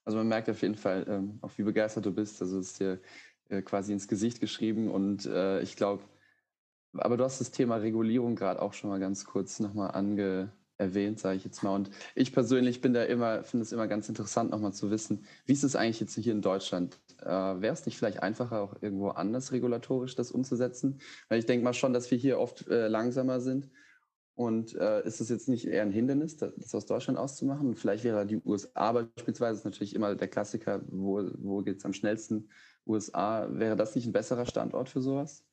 B: Also man merkt auf jeden Fall, ähm, auch wie begeistert du bist. Also es ist dir äh, quasi ins Gesicht geschrieben. Und äh, ich glaube, aber du hast das Thema Regulierung gerade auch schon mal ganz kurz nochmal ange erwähnt, sage ich jetzt mal. Und ich persönlich bin da immer, finde es immer ganz interessant, nochmal zu wissen, wie ist es eigentlich jetzt hier in Deutschland? Äh, Wäre es nicht vielleicht einfacher, auch irgendwo anders regulatorisch das umzusetzen? Weil ich denke mal schon, dass wir hier oft äh, langsamer sind und äh, ist es jetzt nicht eher ein Hindernis, das aus Deutschland auszumachen? Vielleicht wäre die USA beispielsweise, ist natürlich immer der Klassiker, wo, wo geht es am schnellsten? USA, wäre das nicht ein besserer Standort für sowas?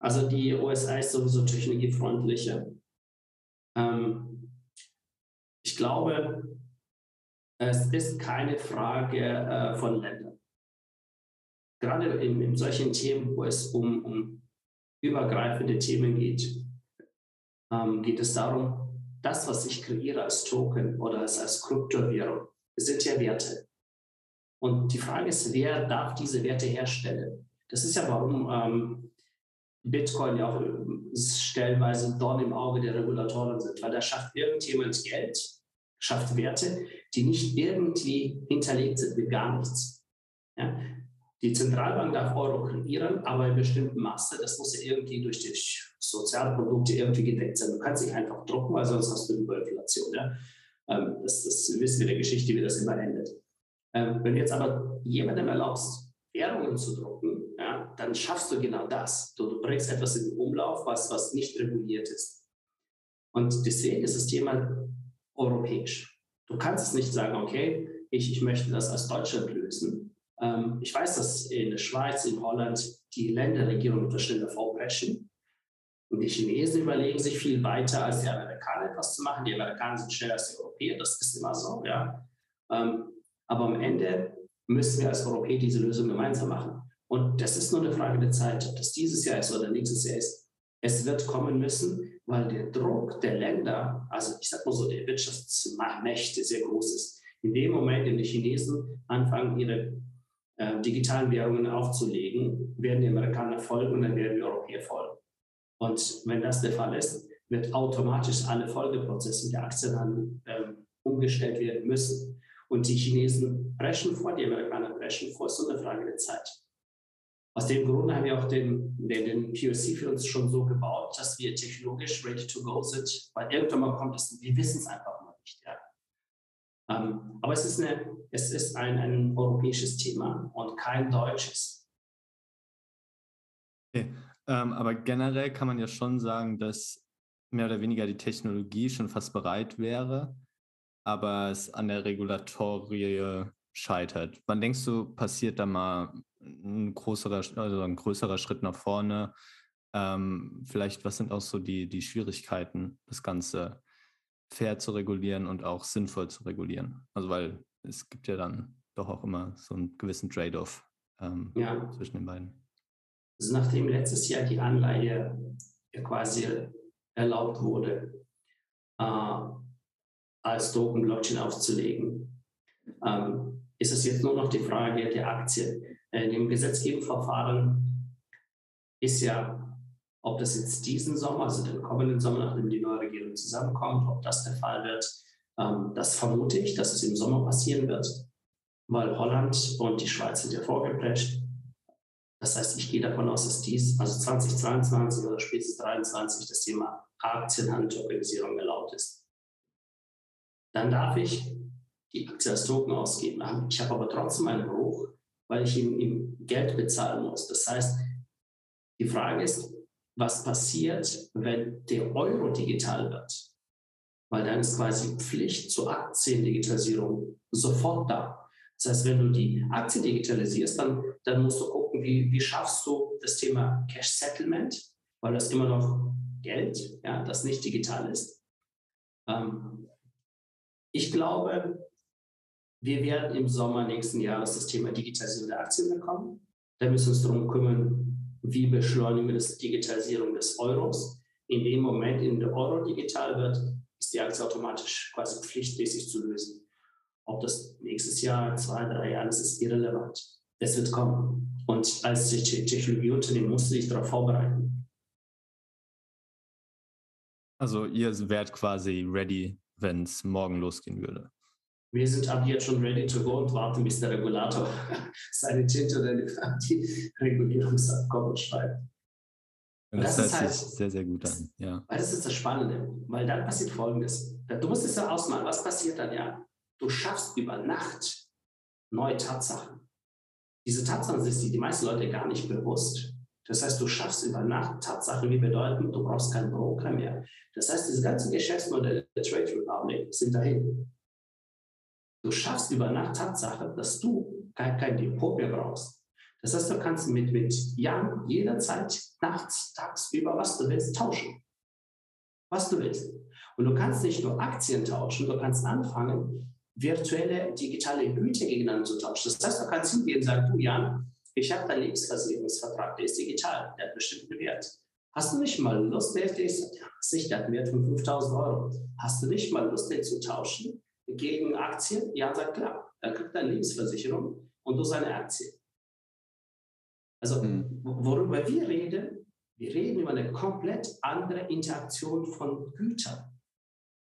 C: Also die USA ist sowieso technologiefreundlicher. Ähm, ich glaube, es ist keine Frage äh, von Ländern. Gerade in, in, solchen Themen, wo es um, um übergreifende Themen geht, ähm, geht es darum, das, was ich kreiere als Token oder als, als Kryptowährung, sind ja Werte. Und die Frage ist, wer darf diese Werte herstellen? Das ist ja, warum ähm, Bitcoin ja auch äh, stellenweise Dorn im Auge der Regulatoren sind, weil da schafft irgendjemand Geld, schafft Werte, die nicht irgendwie hinterlegt sind mit gar nichts. Ja? Die Zentralbank darf Euro kreieren, aber in bestimmtem Maße, das muss ja irgendwie durch die Sozialprodukte irgendwie gedeckt sein. Du kannst nicht einfach drucken, weil sonst hast du Überinflation. Ja? Ähm, das, das wissen wir der Geschichte, wie das immer endet. Ähm, wenn du jetzt aber jemandem erlaubst, Währungen zu drucken, ja, dann schaffst du genau das. Du, du bringst etwas in den Umlauf, was, was nicht reguliert ist. Und deswegen ist das Thema europäisch. Du kannst es nicht sagen, okay, ich, ich möchte das als Deutschland lösen. Ähm, ich weiß, dass in der Schweiz, in Holland die Länderregierungen verschiedene vorpreschen. Und die Chinesen überlegen sich viel weiter als die Amerikaner etwas zu machen. Die Amerikaner sind schneller als die Europäer, das ist immer so, ja. Ähm, aber am Ende müssen wir als Europäer diese Lösung gemeinsam machen. Und das ist nur eine Frage der Zeit, ob das dieses Jahr ist oder nächstes Jahr ist. Es wird kommen müssen, weil der Druck der Länder, also ich sage mal so, der Wirtschaftsmächte sehr groß ist. In dem Moment, in dem die Chinesen anfangen, ihre äh, digitalen Währungen aufzulegen, werden die Amerikaner folgen und dann werden die Europäer folgen. Und wenn das der Fall ist, wird automatisch alle Folgeprozesse der Aktienhandel äh, umgestellt werden müssen. Und die Chinesen brechen vor, die Amerikaner brechen vor, ist so eine Frage der Zeit. Aus dem Grund haben wir auch den, den, den POC für uns schon so gebaut, dass wir technologisch ready to go sind, weil irgendwann mal kommt es, wir wissen es einfach noch nicht. Ja. Ähm, aber es ist, eine, es ist ein, ein europäisches Thema und kein deutsches.
D: Okay. Ähm, aber generell kann man ja schon sagen, dass mehr oder weniger die Technologie schon fast bereit wäre, aber es an der Regulatorie scheitert. Wann denkst du, passiert da mal ein größerer, also ein größerer Schritt nach vorne? Ähm, vielleicht, was sind auch so die, die Schwierigkeiten, das Ganze fair zu regulieren und auch sinnvoll zu regulieren? Also, weil es gibt ja dann doch auch immer so einen gewissen Trade-off ähm, ja. zwischen den beiden.
C: Also nachdem letztes Jahr die Anleihe quasi erlaubt wurde, äh, als Token-Blockchain aufzulegen, ähm, ist es jetzt nur noch die Frage der Aktien. In dem Gesetzgebungsverfahren ist ja, ob das jetzt diesen Sommer, also den kommenden Sommer, nachdem die neue Regierung zusammenkommt, ob das der Fall wird, ähm, das vermute ich, dass es im Sommer passieren wird, weil Holland und die Schweiz sind ja vorgeprescht. Das heißt, ich gehe davon aus, dass dies, also 2022 oder spätestens 2023, das Thema Aktienhandelorganisierung erlaubt ist. Dann darf ich die Aktie als Token ausgeben. Ich habe aber trotzdem einen Bruch, weil ich ihm, Geld bezahlen muss. Das heißt, die Frage ist, was passiert, wenn der Euro digital wird? Weil dann ist quasi Pflicht zur Aktiendigitalisierung sofort da. Das heißt, wenn du die Aktie digitalisierst, dann, dann musst du wie, wie schaffst du das Thema Cash Settlement, weil das immer noch Geld, ja, das nicht digital ist. Ähm, ich glaube, wir werden im Sommer nächsten Jahres das Thema Digitalisierung der Aktien bekommen. Da müssen wir uns darum kümmern, wie beschleunigen wir das Digitalisierung des Euros. In dem Moment, in dem der Euro digital wird, ist die Aktie automatisch quasi pflichtmäßig zu lösen. Ob das nächstes Jahr, zwei, drei Jahre, das ist irrelevant. Es wird kommen. Und als Technologieunternehmen musst du dich darauf vorbereiten.
D: Also ihr werdet quasi ready wenn es morgen losgehen würde?
C: Wir sind ab jetzt schon ready to go und warten, bis der Regulator seine Tinte die Regulierungsabkommen schreibt.
D: Das, das hört sich halt, sehr, sehr gut an. Ja.
C: Weil das ist das Spannende. Weil dann passiert Folgendes. Du musst es ja ausmalen. Was passiert dann? Ja, du schaffst über Nacht neue Tatsachen. Diese Tatsachen sind die, meisten Leute gar nicht bewusst. Das heißt, du schaffst über Nacht Tatsachen, die bedeuten, du brauchst keinen Broker mehr. Das heißt, diese ganzen Geschäftsmodelle der Trade Republic sind dahin. Du schaffst über Nacht Tatsache, dass du kein, kein Depot mehr brauchst. Das heißt, du kannst mit, mit Jan jederzeit, nachts, tagsüber, was du willst, tauschen. was du willst. Und du kannst nicht nur Aktien tauschen, du kannst anfangen, virtuelle digitale Güter gegeneinander zu tauschen. Das heißt, du kannst hingehen und sagen, du Jan, ich habe deinen Lebensversicherungsvertrag, der ist digital, der hat bestimmten Wert. Hast du nicht mal Lust, der ist sich der Wert von 5000 Euro. Hast du nicht mal Lust, den zu tauschen gegen Aktien? Jan sagt, klar, dann kriegt er eine Lebensversicherung und du seine Aktie. Also, mhm. worüber wir reden, wir reden über eine komplett andere Interaktion von Gütern.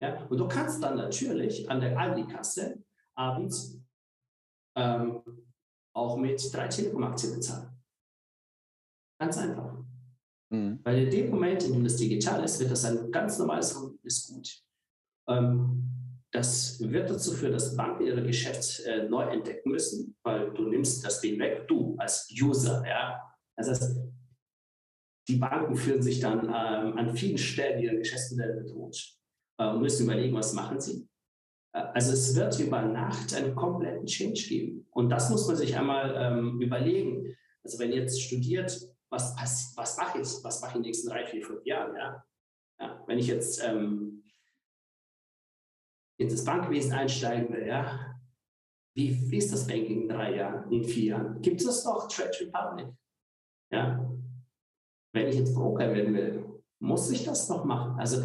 C: Ja? Und du kannst dann natürlich an der Aldi-Kasse abends ähm, auch mit drei Telekom-Aktien bezahlen. Ganz einfach. Mhm. Weil in dem Moment, in dem das digital ist, wird das ein ganz normales ist gut. Ähm, das wird dazu führen, dass Banken ihre Geschäfte äh, neu entdecken müssen, weil du nimmst das Ding weg, du als User. Ja? Das heißt, die Banken fühlen sich dann ähm, an vielen Stellen ihre Geschäftsmodelle bedroht und müssen überlegen, was machen sie. Äh, also es wird über Nacht einen kompletten Change geben. Und das muss man sich einmal ähm, überlegen. Also wenn ihr jetzt studiert, was, was mache ich, was mache ich in den nächsten drei, vier, fünf Jahren, ja? ja wenn ich jetzt ähm, in das Bankwesen einsteigen will, ja, wie, wie ist das Banking in drei Jahren, in vier Jahren? Gibt es noch Trade Republic? Ja. Wenn ich jetzt Broker werden will, muss ich das noch machen? Also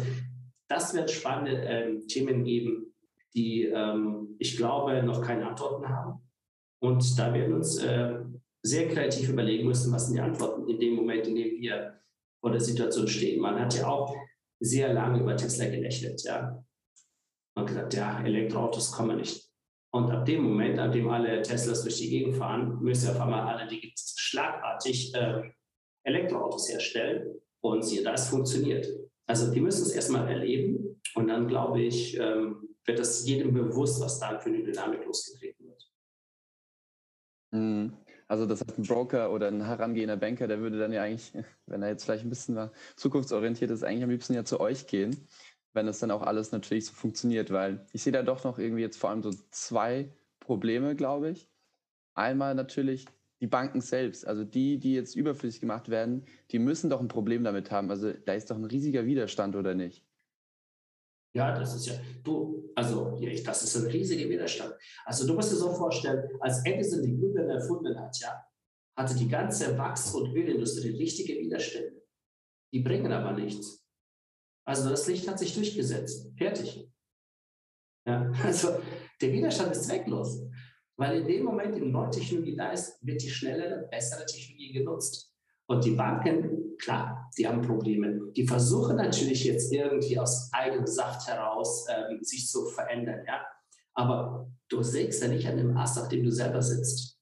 C: das wird spannende ähm, Themen geben, die ähm, ich glaube noch keine Antworten haben. Und da werden wir uns äh, sehr kreativ überlegen müssen, was sind die Antworten in dem Moment, in dem wir vor der Situation stehen. Man hat ja auch sehr lange über Tesla gelächelt. Ja. Man hat gesagt, ja, Elektroautos kommen nicht. Und ab dem Moment, an dem alle Teslas durch die Gegend fahren, müssen auf einmal alle die schlagartig äh, Elektroautos herstellen. Und siehe, das funktioniert. Also die müssen es erstmal erleben und dann, glaube ich, ähm, wird das jedem bewusst, was da für eine Dynamik losgetreten wird.
B: Mhm. Also das heißt, ein Broker oder ein herangehender Banker, der würde dann ja eigentlich, wenn er jetzt vielleicht ein bisschen zukunftsorientiert ist, eigentlich am liebsten ja zu euch gehen, wenn es dann auch alles natürlich so funktioniert, weil ich sehe da doch noch irgendwie jetzt vor allem so zwei Probleme, glaube ich. Einmal natürlich die Banken selbst, also die, die jetzt überflüssig gemacht werden, die müssen doch ein Problem damit haben. Also da ist doch ein riesiger Widerstand, oder nicht?
C: Ja, das ist ja, du, also ja, das ist ein riesiger Widerstand. Also du musst dir so vorstellen, als Edison die Glühbirne erfunden hat, ja, hatte die ganze Wachs- und Ölindustrie richtige Widerstände. Die bringen aber nichts. Also das Licht hat sich durchgesetzt. Fertig. Ja, also der Widerstand ist zwecklos. Weil in dem Moment, in neue Technologie da ist, wird die schnellere, bessere Technologie genutzt. Und die Banken, klar, die haben Probleme. Die versuchen natürlich jetzt irgendwie aus eigenem Saft heraus ähm, sich zu verändern. Ja? Aber du sägst ja nicht an dem Ast, auf dem du selber sitzt.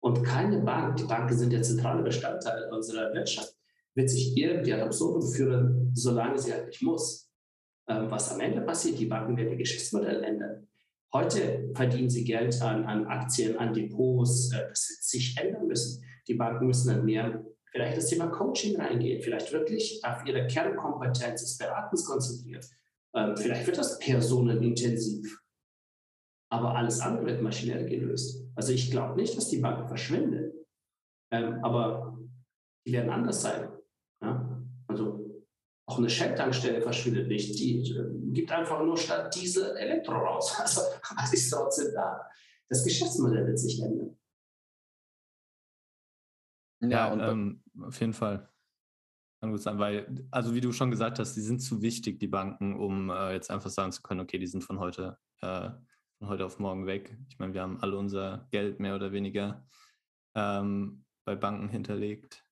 C: Und keine Bank, die Banken sind der zentrale Bestandteil unserer Wirtschaft, wird sich irgendwie ad absurdum führen, solange sie halt nicht muss. Ähm, was am Ende passiert, die Banken werden ihr Geschäftsmodell ändern. Heute verdienen sie Geld an, an Aktien, an Depots. Äh, das wird sich ändern müssen. Die Banken müssen dann mehr vielleicht das Thema Coaching reingehen, vielleicht wirklich auf ihre Kernkompetenz des Beratens konzentrieren. Ähm, vielleicht wird das personenintensiv. Aber alles andere wird maschinell gelöst. Also ich glaube nicht, dass die Banken verschwinden. Ähm, aber die werden anders sein. Also auch eine Shell-Tankstelle verschwindet nicht. Die äh, gibt einfach nur statt Diesel Elektro raus. Also, was ist trotzdem da? Das Geschäftsmodell wird sich ändern.
D: Ja, und ähm, auf jeden Fall. Kann gut sein, weil, also wie du schon gesagt hast, die sind zu wichtig, die Banken, um äh, jetzt einfach sagen zu können, okay, die sind von heute, äh, von heute auf morgen weg. Ich meine, wir haben alle unser Geld mehr oder weniger ähm, bei Banken hinterlegt.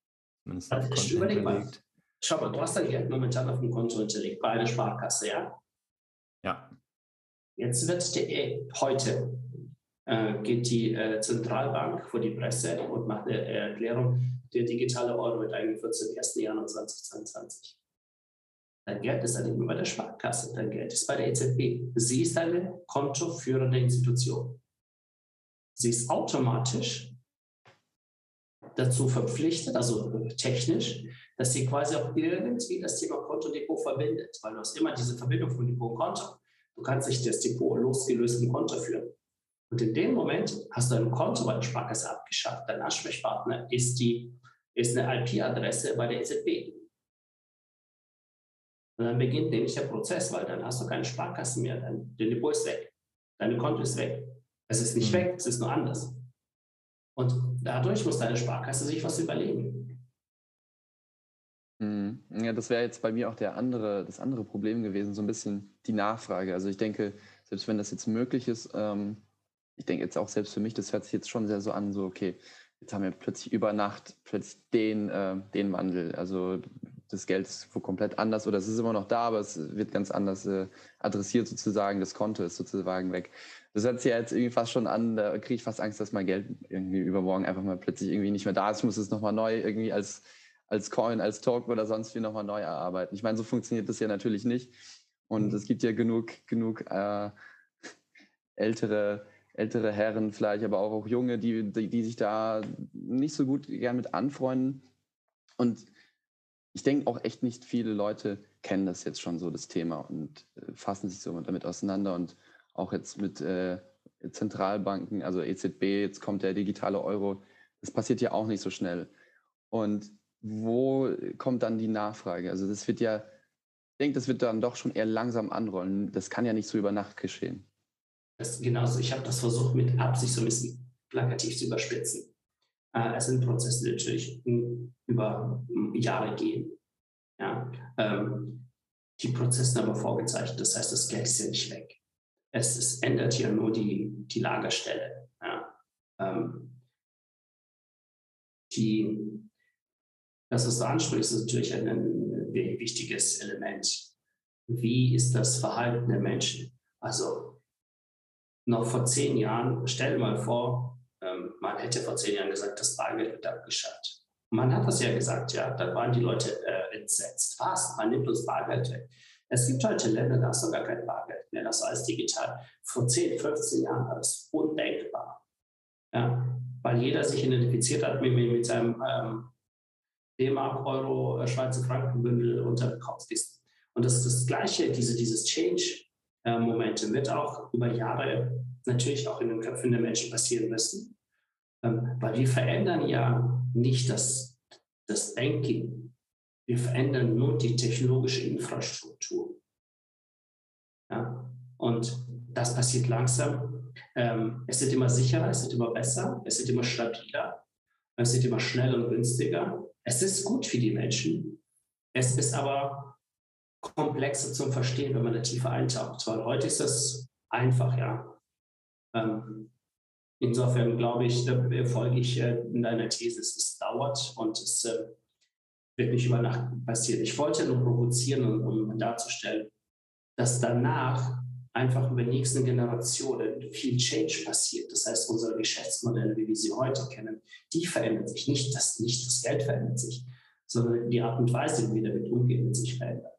C: Zumindest auf Konten hinterlegt. Schau mal, du hast dein Geld momentan auf dem Konto hinterlegt, bei einer Sparkasse, ja?
D: Ja.
C: Jetzt wird der, äh, heute äh, geht die äh, Zentralbank vor die Presse und macht eine Erklärung, der digitale Euro wird eingeführt zum 1. Januar 2022. Dein Geld ist nicht mehr bei der Sparkasse, dein Geld ist bei der EZB. Sie ist eine kontoführende Institution. Sie ist automatisch dazu verpflichtet, also technisch, dass sie quasi auch irgendwie das Thema Konto-Depot verbindet, weil du hast immer diese Verbindung von Depot und Konto. Du kannst nicht das Depot losgelöst im Konto führen. Und in dem Moment hast du ein Konto bei der Sparkasse abgeschafft. Dein Ansprechpartner ist, die, ist eine IP-Adresse bei der EZB. Und dann beginnt nämlich der Prozess, weil dann hast du keine Sparkassen mehr, dein, dein Depot ist weg, dein Konto ist weg. Es ist nicht mhm. weg, es ist nur anders. Und dadurch muss deine Sparkasse sich was überlegen.
B: Mhm. Ja, das wäre jetzt bei mir auch der andere, das andere Problem gewesen, so ein bisschen die Nachfrage. Also ich denke, selbst wenn das jetzt möglich ist, ähm, ich denke jetzt auch selbst für mich, das hört sich jetzt schon sehr so an, so okay, jetzt haben wir plötzlich über Nacht plötzlich den, äh, den Wandel. Also das Geld ist komplett anders oder es ist immer noch da, aber es wird ganz anders äh, adressiert sozusagen. Das Konto ist sozusagen weg. Das hört sich ja jetzt irgendwie fast schon an, da kriege ich fast Angst, dass mein Geld irgendwie übermorgen einfach mal plötzlich irgendwie nicht mehr da ist. Ich muss es nochmal neu irgendwie als, als Coin, als Token oder sonst wie nochmal neu erarbeiten. Ich meine, so funktioniert das ja natürlich nicht. Und mhm. es gibt ja genug, genug äh, ältere ältere Herren vielleicht, aber auch, auch junge, die, die, die sich da nicht so gut gern mit anfreunden. Und ich denke auch echt nicht viele Leute kennen das jetzt schon so, das Thema, und äh, fassen sich so damit auseinander. Und auch jetzt mit äh, Zentralbanken, also EZB, jetzt kommt der digitale Euro, das passiert ja auch nicht so schnell. Und wo kommt dann die Nachfrage? Also das wird ja, ich denke, das wird dann doch schon eher langsam anrollen. Das kann ja nicht so über Nacht geschehen.
C: Das, genauso, ich habe das versucht mit Absicht so ein bisschen plakativ zu überspitzen. Äh, es sind Prozesse, die natürlich über Jahre gehen. Ja, ähm, die Prozesse sind aber vorgezeichnet, das heißt, das Geld ist ja nicht weg. Es, es ändert ja nur die, die Lagerstelle. Ja. Ähm, die, das, was du ansprichst, ist natürlich ein, ein wichtiges Element. Wie ist das Verhalten der Menschen? Also noch vor zehn Jahren, stell dir mal vor, ähm, man hätte vor zehn Jahren gesagt, das Bargeld wird abgeschafft. Man hat das ja gesagt, ja, da waren die Leute äh, entsetzt. Was? Man nimmt uns Bargeld weg. Es gibt heute Länder, da hast du gar kein Bargeld mehr, das ist alles digital. Vor 10, 15 Jahren war das undenkbar. Ja, weil jeder sich identifiziert hat mit, mit seinem ähm, D-Mark, Euro, äh, Schweizer Frankenbündel unter dem Kopf. Und das ist das Gleiche, diese, dieses Change, äh, wird auch über Jahre natürlich auch in den Köpfen der Menschen passieren müssen. Ähm, weil wir verändern ja nicht das, das Banking, wir verändern nur die technologische Infrastruktur. Ja? Und das passiert langsam. Ähm, es wird immer sicherer, es wird immer besser, es wird immer stabiler, es wird immer schneller und günstiger. Es ist gut für die Menschen. Es ist aber komplexer zum Verstehen, wenn man da tiefer eintaucht. Weil heute ist das einfach, ja. Ähm, insofern glaube ich, da folge ich äh, in deiner These, es dauert und es äh, wird nicht über Nacht passieren. Ich wollte nur provozieren, um, um darzustellen, dass danach einfach über die nächsten Generationen viel Change passiert. Das heißt, unsere Geschäftsmodelle, wie wir sie heute kennen, die verändern sich. Nicht das, nicht das Geld verändert sich, sondern die Art und Weise, wie wir damit umgehen, wird sich verändern.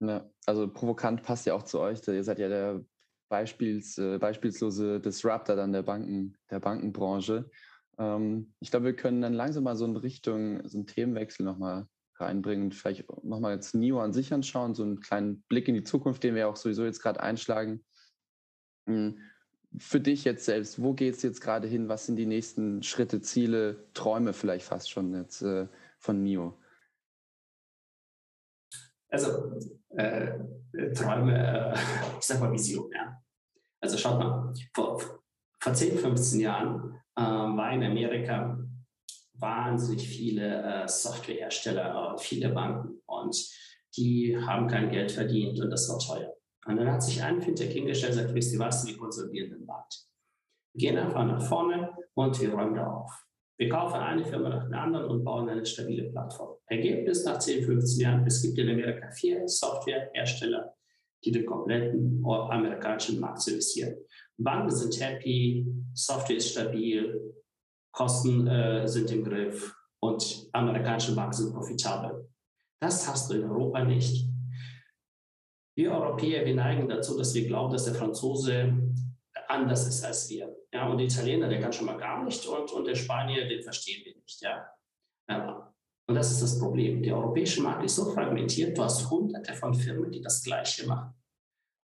B: Ja, also provokant passt ja auch zu euch. Ihr seid ja der Beispiels, äh, beispielslose Disruptor dann der Banken, der Bankenbranche. Ähm, ich glaube, wir können dann langsam mal so in Richtung, so einen Themenwechsel nochmal reinbringen und vielleicht nochmal jetzt NIO an sich anschauen, so einen kleinen Blick in die Zukunft, den wir auch sowieso jetzt gerade einschlagen. Mhm. Für dich jetzt selbst, wo geht es jetzt gerade hin? Was sind die nächsten Schritte, Ziele, Träume vielleicht fast schon jetzt äh, von NIO?
C: Also äh, Träume, äh, ich sag mal Vision, ja. Also schaut mal, vor, vor 10, 15 Jahren äh, war in Amerika wahnsinnig viele äh, Softwarehersteller, viele Banken und die haben kein Geld verdient und das war teuer. Und dann hat sich ein Fintech hingestellt und gesagt, wisst ihr was, wir konsolidieren den Markt. Wir gehen einfach nach vorne und wir räumen da auf. Wir kaufen eine Firma nach der anderen und bauen eine stabile Plattform. Ergebnis nach 10, 15 Jahren, es gibt in Amerika vier Softwarehersteller, die den kompletten amerikanischen Markt servicieren. Banken sind happy, Software ist stabil, Kosten äh, sind im Griff und amerikanische Banken sind profitabel. Das hast du in Europa nicht. Wir Europäer, wir neigen dazu, dass wir glauben, dass der Franzose anders ist als wir. Ja, und der Italiener, der kann schon mal gar nicht und, und der Spanier, den verstehen wir nicht. Ja. ja. Und das ist das Problem. Der europäische Markt ist so fragmentiert, du hast hunderte von Firmen, die das Gleiche machen.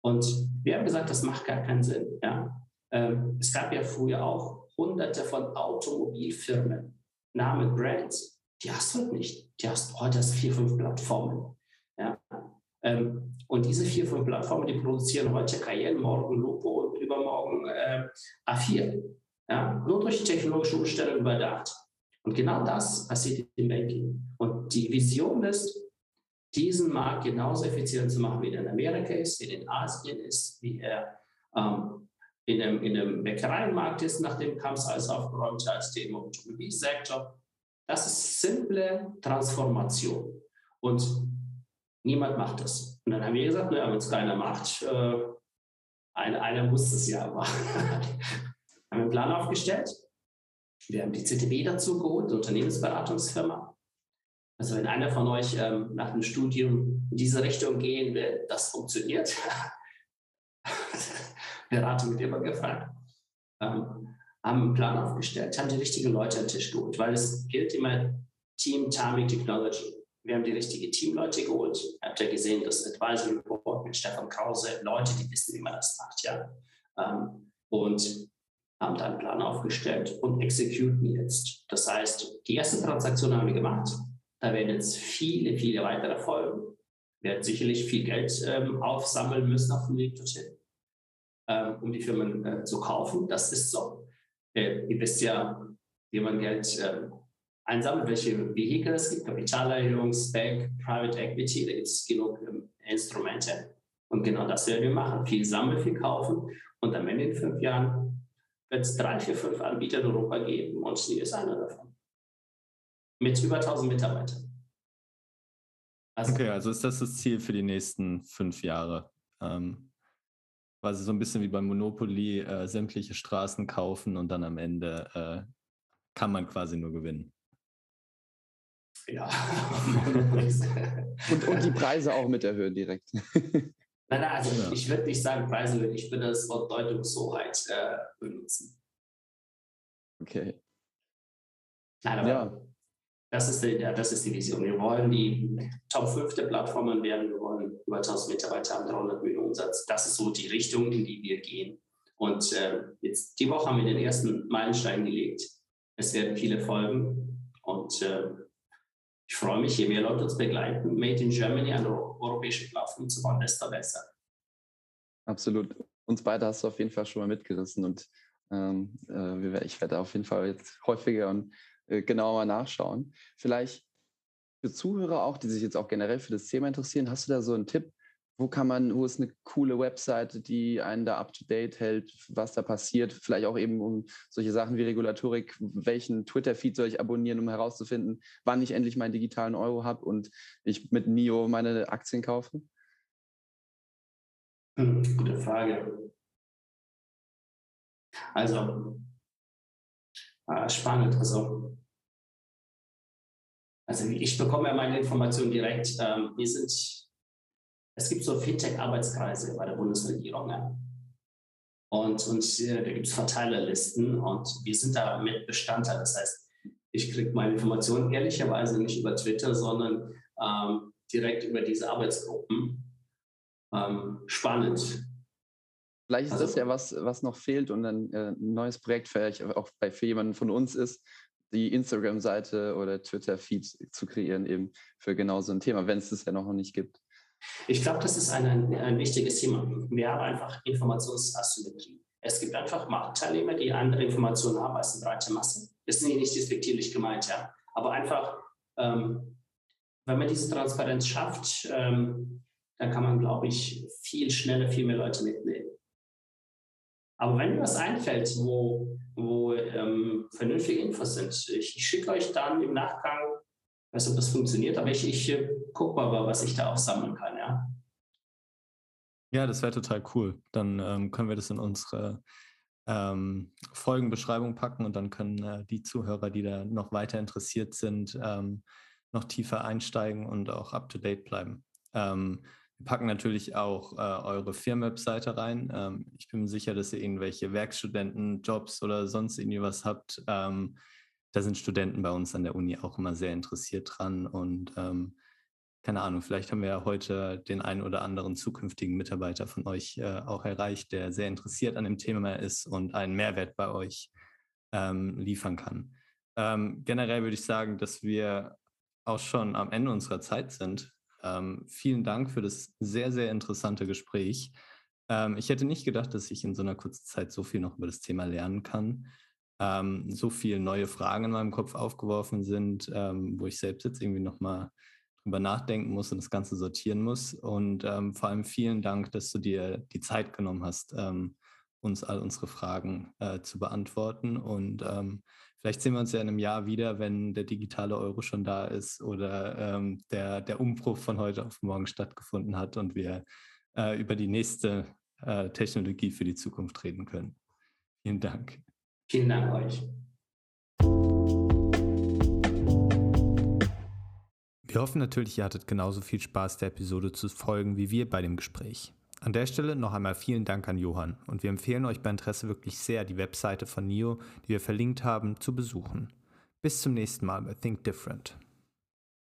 C: Und wir haben gesagt, das macht gar keinen Sinn. Ja. Ähm, es gab ja früher auch hunderte von Automobilfirmen, Namen, Brands. Die hast du halt nicht. Die hast heute oh, vier, fünf Plattformen. Ja? Ähm, und diese vier, fünf Plattformen, die produzieren heute Cayenne, morgen Lupo und übermorgen äh, A4. Ja? Nur durch technologische Umstellung überdacht. Und genau das passiert im Banking. Und die Vision ist, diesen Markt genauso effizient zu machen, wie er in Amerika ist, wie er in Asien ist, wie er ähm, in dem, in dem Bäckereimarkt ist, nachdem Kamps alles aufgeräumt hat, dem Automobilsektor. Das ist simple Transformation. Und niemand macht das. Und dann haben wir gesagt, naja, wenn es keiner macht, äh, einer, einer muss es ja machen. haben einen Plan aufgestellt. Wir haben die CTB dazu geholt, Unternehmensberatungsfirma. Also wenn einer von euch ähm, nach dem Studium in diese Richtung gehen will, das funktioniert. Beratung wird immer gefragt. Ähm, haben einen Plan aufgestellt, haben die richtigen Leute an den Tisch geholt, weil es gilt immer Team, Timing, Technology. Wir haben die richtigen Teamleute geholt. Ihr habt ja gesehen, das Advisory Board mit Stefan Krause, Leute, die wissen, wie man das macht, ja. Ähm, und haben da einen Plan aufgestellt und exekuten jetzt. Das heißt, die erste Transaktion haben wir gemacht. Da werden jetzt viele, viele weitere folgen. Wir werden sicherlich viel Geld ähm, aufsammeln müssen auf dem Weg dorthin, ähm, um die Firmen äh, zu kaufen. Das ist so. Äh, ihr wisst ja, wie man Geld äh, einsammelt, welche Vehikel es gibt, Kapitalerhöhung, Spec, Private Equity, da gibt es genug ähm, Instrumente. Und genau das werden wir machen. Viel sammeln, viel kaufen. Und am Ende in fünf Jahren wird es drei, vier, fünf Anbieter in Europa geben und Sie ist einer davon. Mit über 1000 Mitarbeitern.
D: Also, okay, also ist das das Ziel für die nächsten fünf Jahre? Ähm, quasi so ein bisschen wie beim Monopoly, äh, sämtliche Straßen kaufen und dann am Ende äh, kann man quasi nur gewinnen.
C: Ja.
B: und, und die Preise auch mit erhöhen direkt.
C: Nein, nein, also ja. ich würde nicht sagen Preise, ich würde das Wort Deutungshoheit äh, benutzen.
B: Okay.
C: Nein, aber ja. Das, ist die, das ist die Vision. Wir wollen die Top 5 der Plattformen werden. Wir wollen über 1000 Mitarbeiter haben, 300 Millionen Umsatz. Das ist so die Richtung, in die wir gehen. Und äh, jetzt die Woche haben wir den ersten Meilenstein gelegt. Es werden viele folgen. Und äh, ich freue mich, je mehr Leute uns begleiten, Made in Germany, eine europäische Plattform zu bauen, desto besser.
B: Absolut. Uns beide hast du auf jeden Fall schon mal mitgerissen und ähm, äh, ich werde auf jeden Fall jetzt häufiger und äh, genauer nachschauen. Vielleicht für Zuhörer auch, die sich jetzt auch generell für das Thema interessieren, hast du da so einen Tipp, wo kann man, wo ist eine coole Webseite, die einen da up to date hält, was da passiert, vielleicht auch eben um solche Sachen wie Regulatorik, welchen Twitter-Feed soll ich abonnieren, um herauszufinden, wann ich endlich meinen digitalen Euro habe und ich mit NIO meine Aktien kaufe?
C: Hm, gute Frage. Also, äh, spannend. Also, also ich bekomme ja meine Informationen direkt. Ähm, wir sind es gibt so Fintech-Arbeitskreise bei der Bundesregierung. Ja. Und, und äh, da gibt es Verteilerlisten und wir sind da mit Bestandteil. Das heißt, ich kriege meine Informationen ehrlicherweise nicht über Twitter, sondern ähm, direkt über diese Arbeitsgruppen. Ähm, spannend.
B: Vielleicht ist also, das ja was, was noch fehlt und ein, äh, ein neues Projekt vielleicht auch bei, für jemanden von uns ist, die Instagram-Seite oder Twitter-Feed zu kreieren, eben für genau so ein Thema, wenn es das ja noch nicht gibt.
C: Ich glaube, das ist ein, ein wichtiges Thema. Wir haben einfach Informationsasymmetrie. Es gibt einfach Marktteilnehmer, die andere Informationen haben als die breite Masse. Das ist nicht despektierlich gemeint, ja. Aber einfach, ähm, wenn man diese Transparenz schafft, ähm, dann kann man, glaube ich, viel schneller viel mehr Leute mitnehmen. Aber wenn mir was einfällt, wo, wo ähm, vernünftige Infos sind, ich, ich schicke euch dann im Nachgang weiß nicht, ob das funktioniert, aber ich, ich äh, gucke mal, was ich da auch sammeln kann, ja.
D: Ja, das wäre total cool. Dann ähm, können wir das in unsere ähm, Folgenbeschreibung packen und dann können äh, die Zuhörer, die da noch weiter interessiert sind, ähm, noch tiefer einsteigen und auch up-to-date bleiben. Ähm, packen natürlich auch äh, eure Firmenwebseite rein. Ähm, ich bin mir sicher, dass ihr irgendwelche Werkstudentenjobs oder sonst irgendwie was habt ähm, da sind Studenten bei uns an der Uni auch immer sehr interessiert dran und ähm, keine Ahnung, vielleicht haben wir ja heute den einen oder anderen zukünftigen Mitarbeiter von euch äh, auch erreicht, der sehr interessiert an dem Thema ist und einen Mehrwert bei euch ähm, liefern kann. Ähm, generell würde ich sagen, dass wir auch schon am Ende unserer Zeit sind. Ähm, vielen Dank für das sehr, sehr interessante Gespräch. Ähm, ich hätte nicht gedacht, dass ich in so einer kurzen Zeit so viel noch über das Thema lernen kann. Ähm, so viele neue Fragen in meinem Kopf aufgeworfen sind, ähm, wo ich selbst jetzt irgendwie nochmal drüber nachdenken muss und das Ganze sortieren muss. Und ähm, vor allem vielen Dank, dass du dir die Zeit genommen hast, ähm, uns all unsere Fragen äh, zu beantworten. Und vielleicht sehen wir uns ja in einem Jahr wieder, wenn der digitale Euro schon da ist oder ähm, der, der Umbruch von heute auf morgen stattgefunden hat und wir äh, über die nächste äh, Technologie für die Zukunft reden können. Vielen Dank.
C: Vielen Dank euch.
D: Wir hoffen natürlich, ihr hattet genauso viel Spaß der Episode zu folgen wie wir bei dem Gespräch. An der Stelle noch einmal vielen Dank an Johann und wir empfehlen euch bei Interesse wirklich sehr, die Webseite von NIO, die wir verlinkt haben, zu besuchen. Bis zum nächsten Mal bei Think Different.